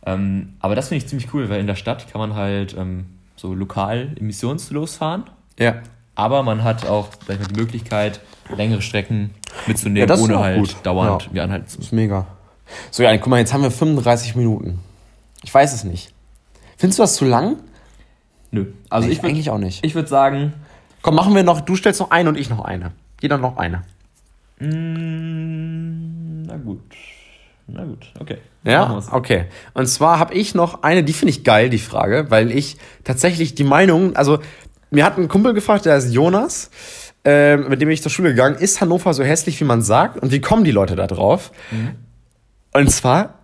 Ähm, aber das finde ich ziemlich cool, weil in der Stadt kann man halt ähm, so lokal emissionslos fahren. Ja. Aber man hat auch sag mal, die Möglichkeit, längere Strecken mitzunehmen, Ja, ohne halt gut. dauernd Ja. anhalten zu Das ist mega. So, ja, guck mal, jetzt haben wir 35 Minuten. Ich weiß es nicht. Findest du das zu lang? Nö. Also Nee, ich würd, eigentlich auch nicht. Ich würde sagen, Komm, machen wir noch, du stellst noch eine und ich noch eine. Jeder noch eine. mm, na gut. Na gut, okay. Ja, okay. Und zwar habe ich noch eine, die finde ich geil, die Frage, weil ich tatsächlich die Meinung, also mir hat ein Kumpel gefragt, der ist Jonas, ähm, mit dem ich zur Schule gegangen, ist Hannover so hässlich, wie man sagt? Und wie kommen die Leute da drauf? Und zwar,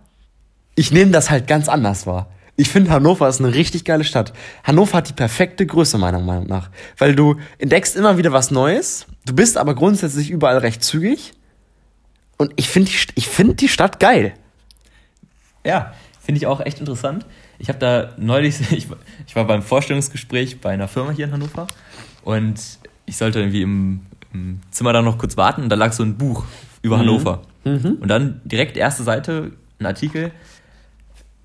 ich nehme das halt ganz anders wahr. Ich finde, Hannover ist eine richtig geile Stadt. Hannover hat die perfekte Größe, meiner Meinung nach. Weil du entdeckst immer wieder was Neues, du bist aber grundsätzlich überall recht zügig. Und ich finde die, ich find die Stadt geil. Ja, finde ich auch echt interessant. Ich habe da neulich, ich, war- ich war beim Vorstellungsgespräch bei einer Firma hier in Hannover und ich sollte irgendwie im, im Zimmer da noch kurz warten und da lag so ein Buch über Hannover. Und dann direkt erste Seite, ein Artikel,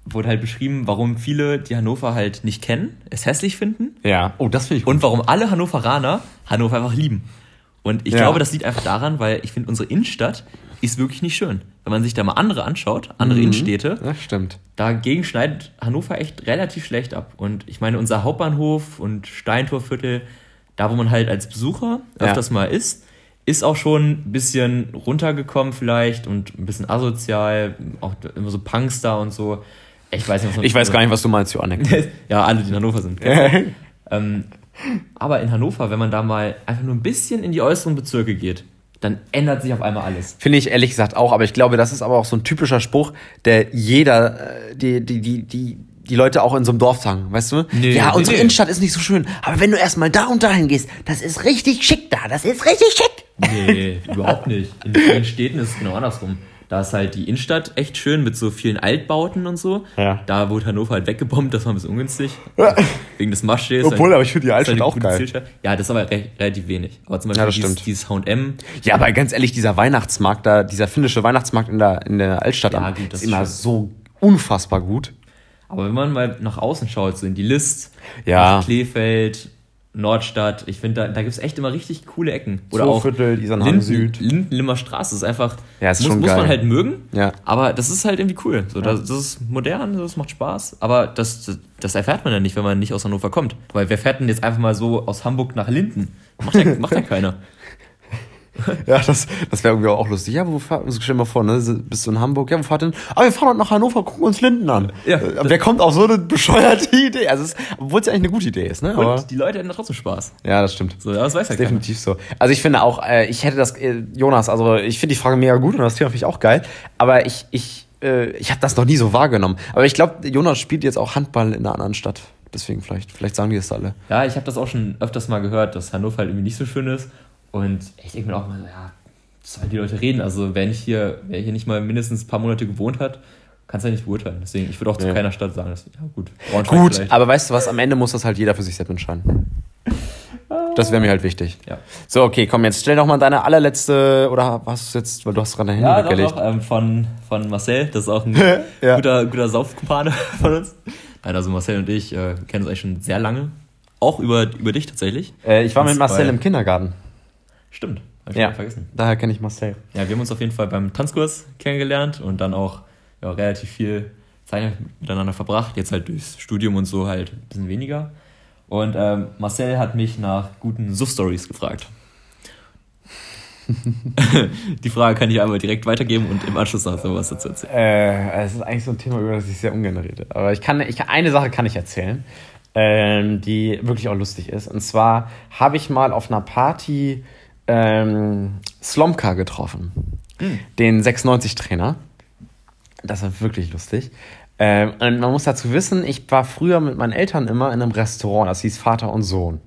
wurde halt beschrieben, warum viele die Hannover halt nicht kennen, es hässlich finden Ja. Oh, das finde ich und warum alle Hannoveraner Hannover einfach lieben. Und ich Ja. glaube, das liegt einfach daran, weil ich finde, unsere Innenstadt ist wirklich nicht schön. Wenn man sich da mal andere anschaut, andere Innenstädte, Das stimmt. dagegen schneidet Hannover echt relativ schlecht ab. Und ich meine, unser Hauptbahnhof und Steintorviertel, da wo man halt als Besucher Ja. öfters mal ist, ist auch schon ein bisschen runtergekommen vielleicht und ein bisschen asozial, auch immer so Punks da und so. Ich weiß nicht, was Ich weiß gar nicht, was du meinst, Joannik. ja, alle, die in Hannover sind. ähm, aber in Hannover, wenn man da mal einfach nur ein bisschen in die äußeren Bezirke geht, dann ändert sich auf einmal alles. Finde ich ehrlich gesagt auch, aber ich glaube, das ist aber auch so ein typischer Spruch, der jeder, äh, die, die, die, die, die Leute auch in so einem Dorf sagen, weißt du? Nee, ja, unsere nee. Innenstadt ist nicht so schön, aber wenn du erstmal da und dahin gehst, das ist richtig schick da, das ist richtig schick. Nee, überhaupt nicht. In vielen Städten ist es genau andersrum. Da ist halt die Innenstadt echt schön mit so vielen Altbauten und so. Ja. Da wurde Hannover halt weggebombt, das war ein bisschen ungünstig. Wegen des Maschsee. Obwohl, aber ich finde die Altstadt auch geil. Ja, das ist aber re relativ wenig. Aber zum Beispiel Ja, dieses, dieses H&M, Ja, aber ganz ehrlich, dieser Weihnachtsmarkt da, dieser finnische Weihnachtsmarkt in der, in der Altstadt, Ja, gut, das ist immer schön. so unfassbar gut. aber wenn man mal nach außen schaut, so in die List, Ja. Kleefeld, Nordstadt, ich finde, da, da gibt es echt immer richtig coole Ecken. Oder auch Zooviertel, Isernhagen Linden, Süd. Lindenlimmer Straße ist einfach, Ja, ist muss, muss man halt mögen, Ja. aber das ist halt irgendwie cool. So, das, das ist modern, das macht Spaß, aber das, das, das erfährt man ja nicht, wenn man nicht aus Hannover kommt. Weil wer fährt denn jetzt einfach mal so aus Hamburg nach Linden? Macht ja, macht ja keiner. Ja, das, das wäre irgendwie auch lustig. Ja, wo fahr, stell dir mal vor, ne, bist du in Hamburg? Ja, wo fahrt denn? Ah, wir fahren heute nach Hannover, gucken uns Linden an. Ja. Äh, Wer kommt auf so eine bescheuerte Idee? Also, es, obwohl es ja eigentlich eine gute Idee ist, ne? Aber, Und die Leute hätten da trotzdem Spaß. ja, das stimmt. So, das weiß ja keiner. Definitiv so. Also ich finde auch, äh, ich hätte das, äh, Jonas, also ich finde die Frage mega gut und das Thema finde ich auch geil, aber ich, ich, äh, ich habe das noch nie so wahrgenommen. Aber ich glaube, Jonas spielt jetzt auch Handball in einer anderen Stadt. Deswegen vielleicht, vielleicht sagen die das alle. Ja, ich habe das auch schon öfters mal gehört, dass Hannover halt irgendwie nicht so schön ist. Und ich denke mir auch mal, so, ja, sollen die Leute reden? Also, wer, nicht hier, wer hier nicht mal mindestens ein paar Monate gewohnt hat, kann es ja nicht beurteilen. Deswegen, ich würde auch zu Ja. keiner Stadt sagen, dass, ja gut, Braunschweig Gut, vielleicht. aber weißt du was, am Ende muss das halt jeder für sich selbst entscheiden. Das wäre mir halt wichtig. Ja, So, okay, komm, jetzt stell doch mal deine allerletzte, oder hast du jetzt, weil du hast gerade ja doch, weggelegt. doch, ähm, von, von Marcel, das ist auch ein Ja. guter, guter Saufkumpane von uns. Nein, also Marcel und ich äh, kennen uns eigentlich schon sehr lange. Auch über, über dich tatsächlich. Äh, ich war mit Marcel im Kindergarten. Stimmt, hab ich Ja, vergessen. daher kenne ich Marcel. Ja, wir haben uns auf jeden Fall beim Tanzkurs kennengelernt und dann auch ja, relativ viel Zeit miteinander verbracht. Jetzt halt durchs Studium und so halt ein bisschen weniger. Und ähm, Marcel hat mich nach guten Suff-Stories gefragt. Die Frage kann ich einmal direkt weitergeben und im Anschluss noch so was dazu erzählen. Äh, es ist eigentlich so ein Thema, über das ich sehr ungern rede. Aber ich kann, ich, eine Sache kann ich erzählen, ähm, die wirklich auch lustig ist. Und zwar habe ich mal auf einer Party ähm, Slomka getroffen. Den 96-Trainer. Das war wirklich lustig. Ähm, und man muss dazu wissen, ich war früher mit meinen Eltern immer in einem Restaurant, das hieß Vater und Sohn.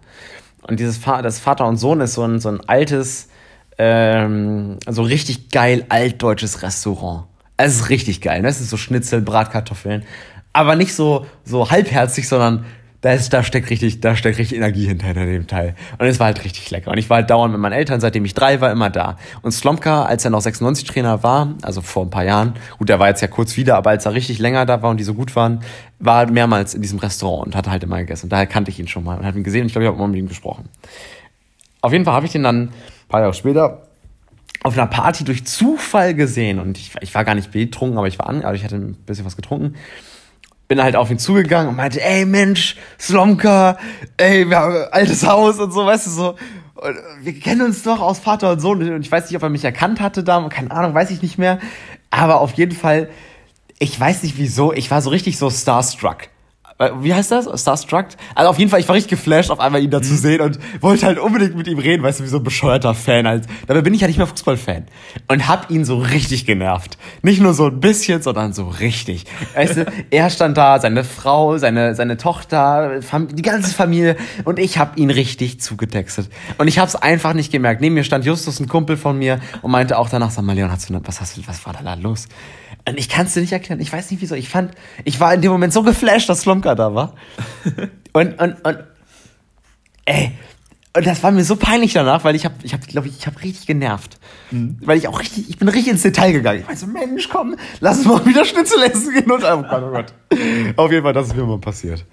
Und dieses Fa das Vater und Sohn ist so ein, so ein altes, ähm, so richtig geil altdeutsches Restaurant. Es ist richtig geil, ne? Es ist so Schnitzel, Bratkartoffeln. Aber nicht so, so halbherzig, sondern da, ist, da steckt richtig, da steckt richtig Energie hinter, hinter dem Teil. Und es war halt richtig lecker. Und ich war halt dauernd mit meinen Eltern, seitdem ich drei war, immer da. Und Slomka, als er noch 96 Trainer war, also vor ein paar Jahren, gut, der war jetzt ja kurz wieder, aber als er richtig länger da war und die so gut waren, war mehrmals in diesem Restaurant und hat halt immer gegessen. Und daher kannte ich ihn schon mal und habe ihn gesehen und ich glaube, ich habe mal mit ihm gesprochen. Auf jeden Fall habe ich den dann ein paar Jahre später auf einer Party durch Zufall gesehen und ich, ich war gar nicht betrunken, aber ich war an, also ich hatte ein bisschen was getrunken. Bin halt auf ihn zugegangen und meinte, ey Mensch, Slomka, ey, wir haben ein altes Haus und so, weißt du, so. Und wir kennen uns doch aus Vater und Sohn. Und ich weiß nicht, ob er mich erkannt hatte da, keine Ahnung, weiß ich nicht mehr. Aber auf jeden Fall, ich weiß nicht wieso, ich war so richtig so starstruck. Äh, Wie heißt das? Starstruck? Also auf jeden Fall, ich war richtig geflasht, auf einmal ihn da zu sehen und wollte halt unbedingt mit ihm reden, weißt du, wie so ein bescheuerter Fan. Halt. Dabei bin ich ja nicht mehr Fußballfan. Und hab ihn so richtig genervt. Nicht nur so ein bisschen, sondern so richtig. Weißt du, er stand da, seine Frau, seine, seine Tochter, die ganze Familie und ich hab ihn richtig zugetextet. Und ich hab's einfach nicht gemerkt. Neben mir stand Justus, ein Kumpel von mir, und meinte auch danach, sag mal, Leon, hast du, was, hast du, was war da los? Und ich kann es dir nicht erklären. Ich weiß nicht wieso. Ich fand, ich war in dem Moment so geflasht, dass Slomka da war. Und, und, und, ey, und das war mir so peinlich danach, weil ich habe, ich habe, glaube ich, ich habe richtig genervt, weil ich auch richtig, ich bin richtig ins Detail gegangen. Ich meinte so, Mensch, komm, lass uns mal wieder Schnitzel essen gehen und oh Gott, oh Gott. Auf jeden Fall, das ist mir mal passiert.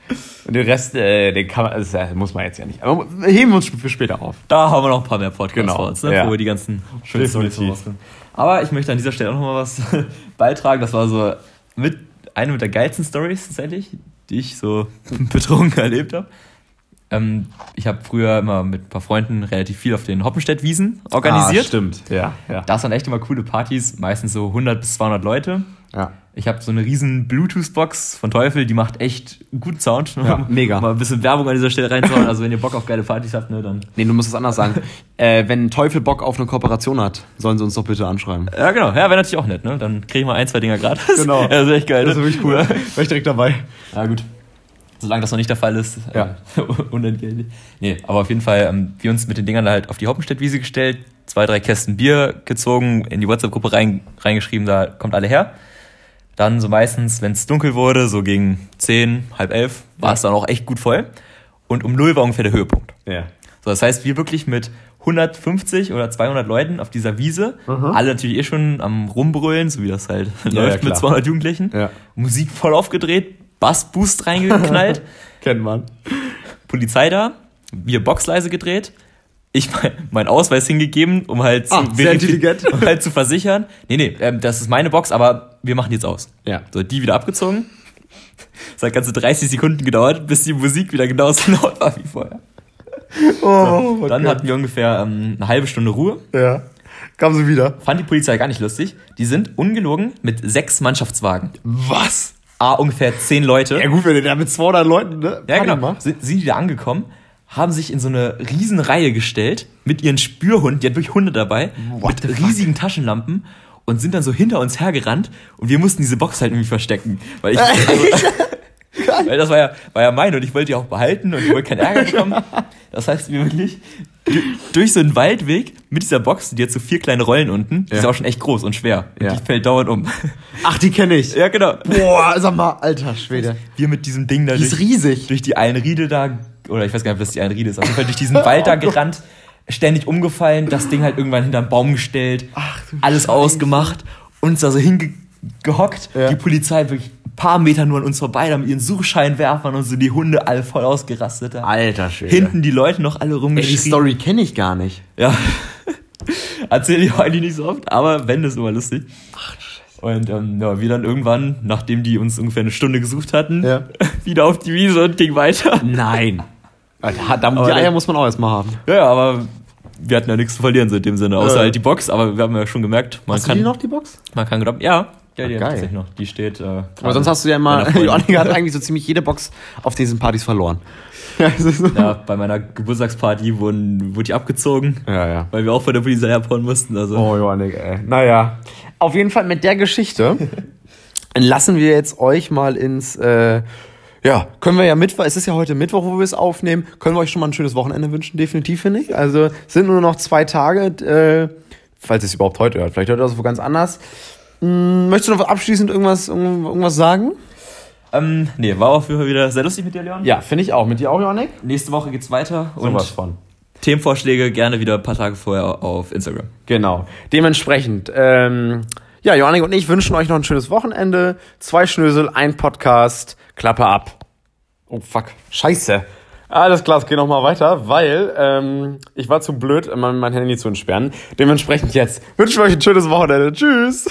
Und den Rest, äh, den kann man, das äh, muss man jetzt ja nicht. Aber heben wir uns für später auf. Da haben wir noch ein paar mehr Podcasts Genau, vor uns, ne? ja. wo wir die ganzen schönen Definitiv. rauskommen. Aber ich möchte an dieser Stelle auch noch mal was beitragen. Das war so mit eine der geilsten Stories tatsächlich, die ich so betrunken erlebt habe. Ähm, ich habe früher immer mit ein paar Freunden relativ viel auf den Hoppenstedt-Wiesen organisiert. Ah, stimmt, ja, ja. Das waren echt immer coole Partys, meistens so 100 bis 200 Leute. ja. Ich habe so eine riesen Bluetooth-Box von Teufel, die macht echt guten Sound. Ja, mega. Mal ein bisschen Werbung an dieser Stelle reinzuhauen. Also wenn ihr Bock auf geile Partys habt, ne, dann... Nee, du musst es anders sagen. äh, wenn Teufel Bock auf eine Kooperation hat, sollen sie uns doch bitte anschreiben. Ja, genau. Ja, wäre natürlich auch nett, ne? Dann kriege ich mal ein, zwei Dinger gratis. Genau. Ja, das ist echt geil. Das ist ne? wirklich cool. Wäre ich direkt dabei. Ja, gut. Solange das noch nicht der Fall ist, Ja. äh, unentgeltlich. Nee, aber auf jeden Fall, ähm, wir uns mit den Dingern halt auf die Hoppenstedt-Wiese gestellt, zwei, drei Kästen Bier gezogen, in die WhatsApp-Gruppe rein, reingeschrieben, da kommt alle her. Dann so meistens, wenn es dunkel wurde, so gegen 10, halb elf, war es dann auch echt gut voll. Und um null war ungefähr der Höhepunkt. Ja. So, das heißt, wir wirklich mit 150 oder 200 Leuten auf dieser Wiese, alle natürlich eh schon am Rumbrüllen, so wie das halt ja, läuft mit klar. 200 Jugendlichen. Ja. Musik voll aufgedreht, Bassboost reingeknallt, Kennt man. Polizei da, wir Boxleise gedreht, ich mein, mein Ausweis hingegeben, um halt, Ah, zu sehr intelligent. um halt zu versichern. Nee, nee, ähm, das ist meine Box, aber wir machen die jetzt aus. Ja. So, die wieder abgezogen. Es hat ganze 30 Sekunden gedauert, bis die Musik wieder genauso laut war wie vorher. Oh, Dann hatten wir ungefähr ähm, eine halbe Stunde Ruhe. Ja. Kam sie wieder. Fand die Polizei gar nicht lustig. Die sind ungelogen mit sechs Mannschaftswagen. Was? A, ungefähr zehn Leute. Ja gut, wenn ihr da mit 200 Leuten, ne? Ja, Party genau. Sind, sind die da angekommen, haben sich in so eine riesen Reihe gestellt mit ihren Spürhunden, die hatten wirklich Hunde dabei, What mit riesigen Taschenlampen und sind dann so hinter uns hergerannt und wir mussten diese Box halt irgendwie verstecken. Weil ich, also, weil das war ja, war ja meine und ich wollte die auch behalten und ich wollte keinen Ärger bekommen. Das heißt, wir wirklich du- durch so einen Waldweg mit dieser Box, die hat so vier kleine Rollen unten, die ist auch schon echt groß und schwer. Und Ja. die fällt dauernd um. Ach, die kenne ich. ja, genau. Boah, sag mal, alter Schwede. Wir mit diesem Ding da Die ist durch, riesig. durch die Eilenriede da, oder ich weiß gar nicht, ob das die Eilenriede ist, auf jeden Fall durch diesen Wald da gerannt, ständig umgefallen, das Ding halt irgendwann hinterm Baum gestellt, Ach alles Scheiße. ausgemacht, uns da so hingehockt, Ja. die Polizei wirklich paar Meter nur an uns vorbei, da mit ihren Suchscheinwerfern und so die Hunde alle voll ausgerastet. Da. Alter Schwede. Hinten die Leute noch alle Ey, die rumgeschrien. Story kenne ich gar nicht. Ja. Erzähle ich eigentlich nicht so oft, aber wenn, ist immer lustig. Ach, Und ähm, ja, wir dann irgendwann, nachdem die uns ungefähr eine Stunde gesucht hatten, Ja. wieder auf die Wiese und ging weiter. Nein. Alter, da, die Aber Eier muss man auch erstmal haben. Ja, ja, aber wir hatten ja nichts zu verlieren so in dem Sinne, außer Ja. halt die Box, aber wir haben ja schon gemerkt, man Hast du kann, die noch, die Box? man kann glauben, ja, ja, die Ah, hab ich noch. Die steht. Äh, Aber sonst hast du ja immer. Joannika hat eigentlich so ziemlich jede Box auf diesen Partys verloren. Ja, bei meiner Geburtstagsparty wurden, wurde die abgezogen, ja. ja. weil wir auch von der Polizei abhauen mussten. Also Oh, Joannik, ey. Naja. Auf jeden Fall mit der Geschichte lassen wir jetzt euch mal ins, äh, ja, können wir ja Mittwoch, es ist ja heute Mittwoch, wo wir es aufnehmen, können wir euch schon mal ein schönes Wochenende wünschen, definitiv, finde ich. Also sind nur noch zwei Tage, äh, falls ihr es überhaupt heute hört, vielleicht hört ihr das wo ganz anders. Hm, möchtest du noch abschließend irgendwas, irgend- irgendwas sagen? ähm, nee, war auf jeden Fall wieder sehr lustig mit dir, Leon. Ja, finde ich auch. Mit dir auch, Joannik? Nächste Woche geht's weiter und Sowas von. Themenvorschläge gerne wieder ein paar Tage vorher auf Instagram. Genau. Dementsprechend, ähm, ja, Joannik und ich wünschen euch noch ein schönes Wochenende. Zwei Schnösel, ein Podcast, Klappe ab. Oh fuck, scheiße. Alles klar, es geht noch mal weiter, weil ähm, ich war zu blöd, mein, mein Handy zu entsperren. Dementsprechend jetzt wünschen wir euch ein schönes Wochenende. Tschüss.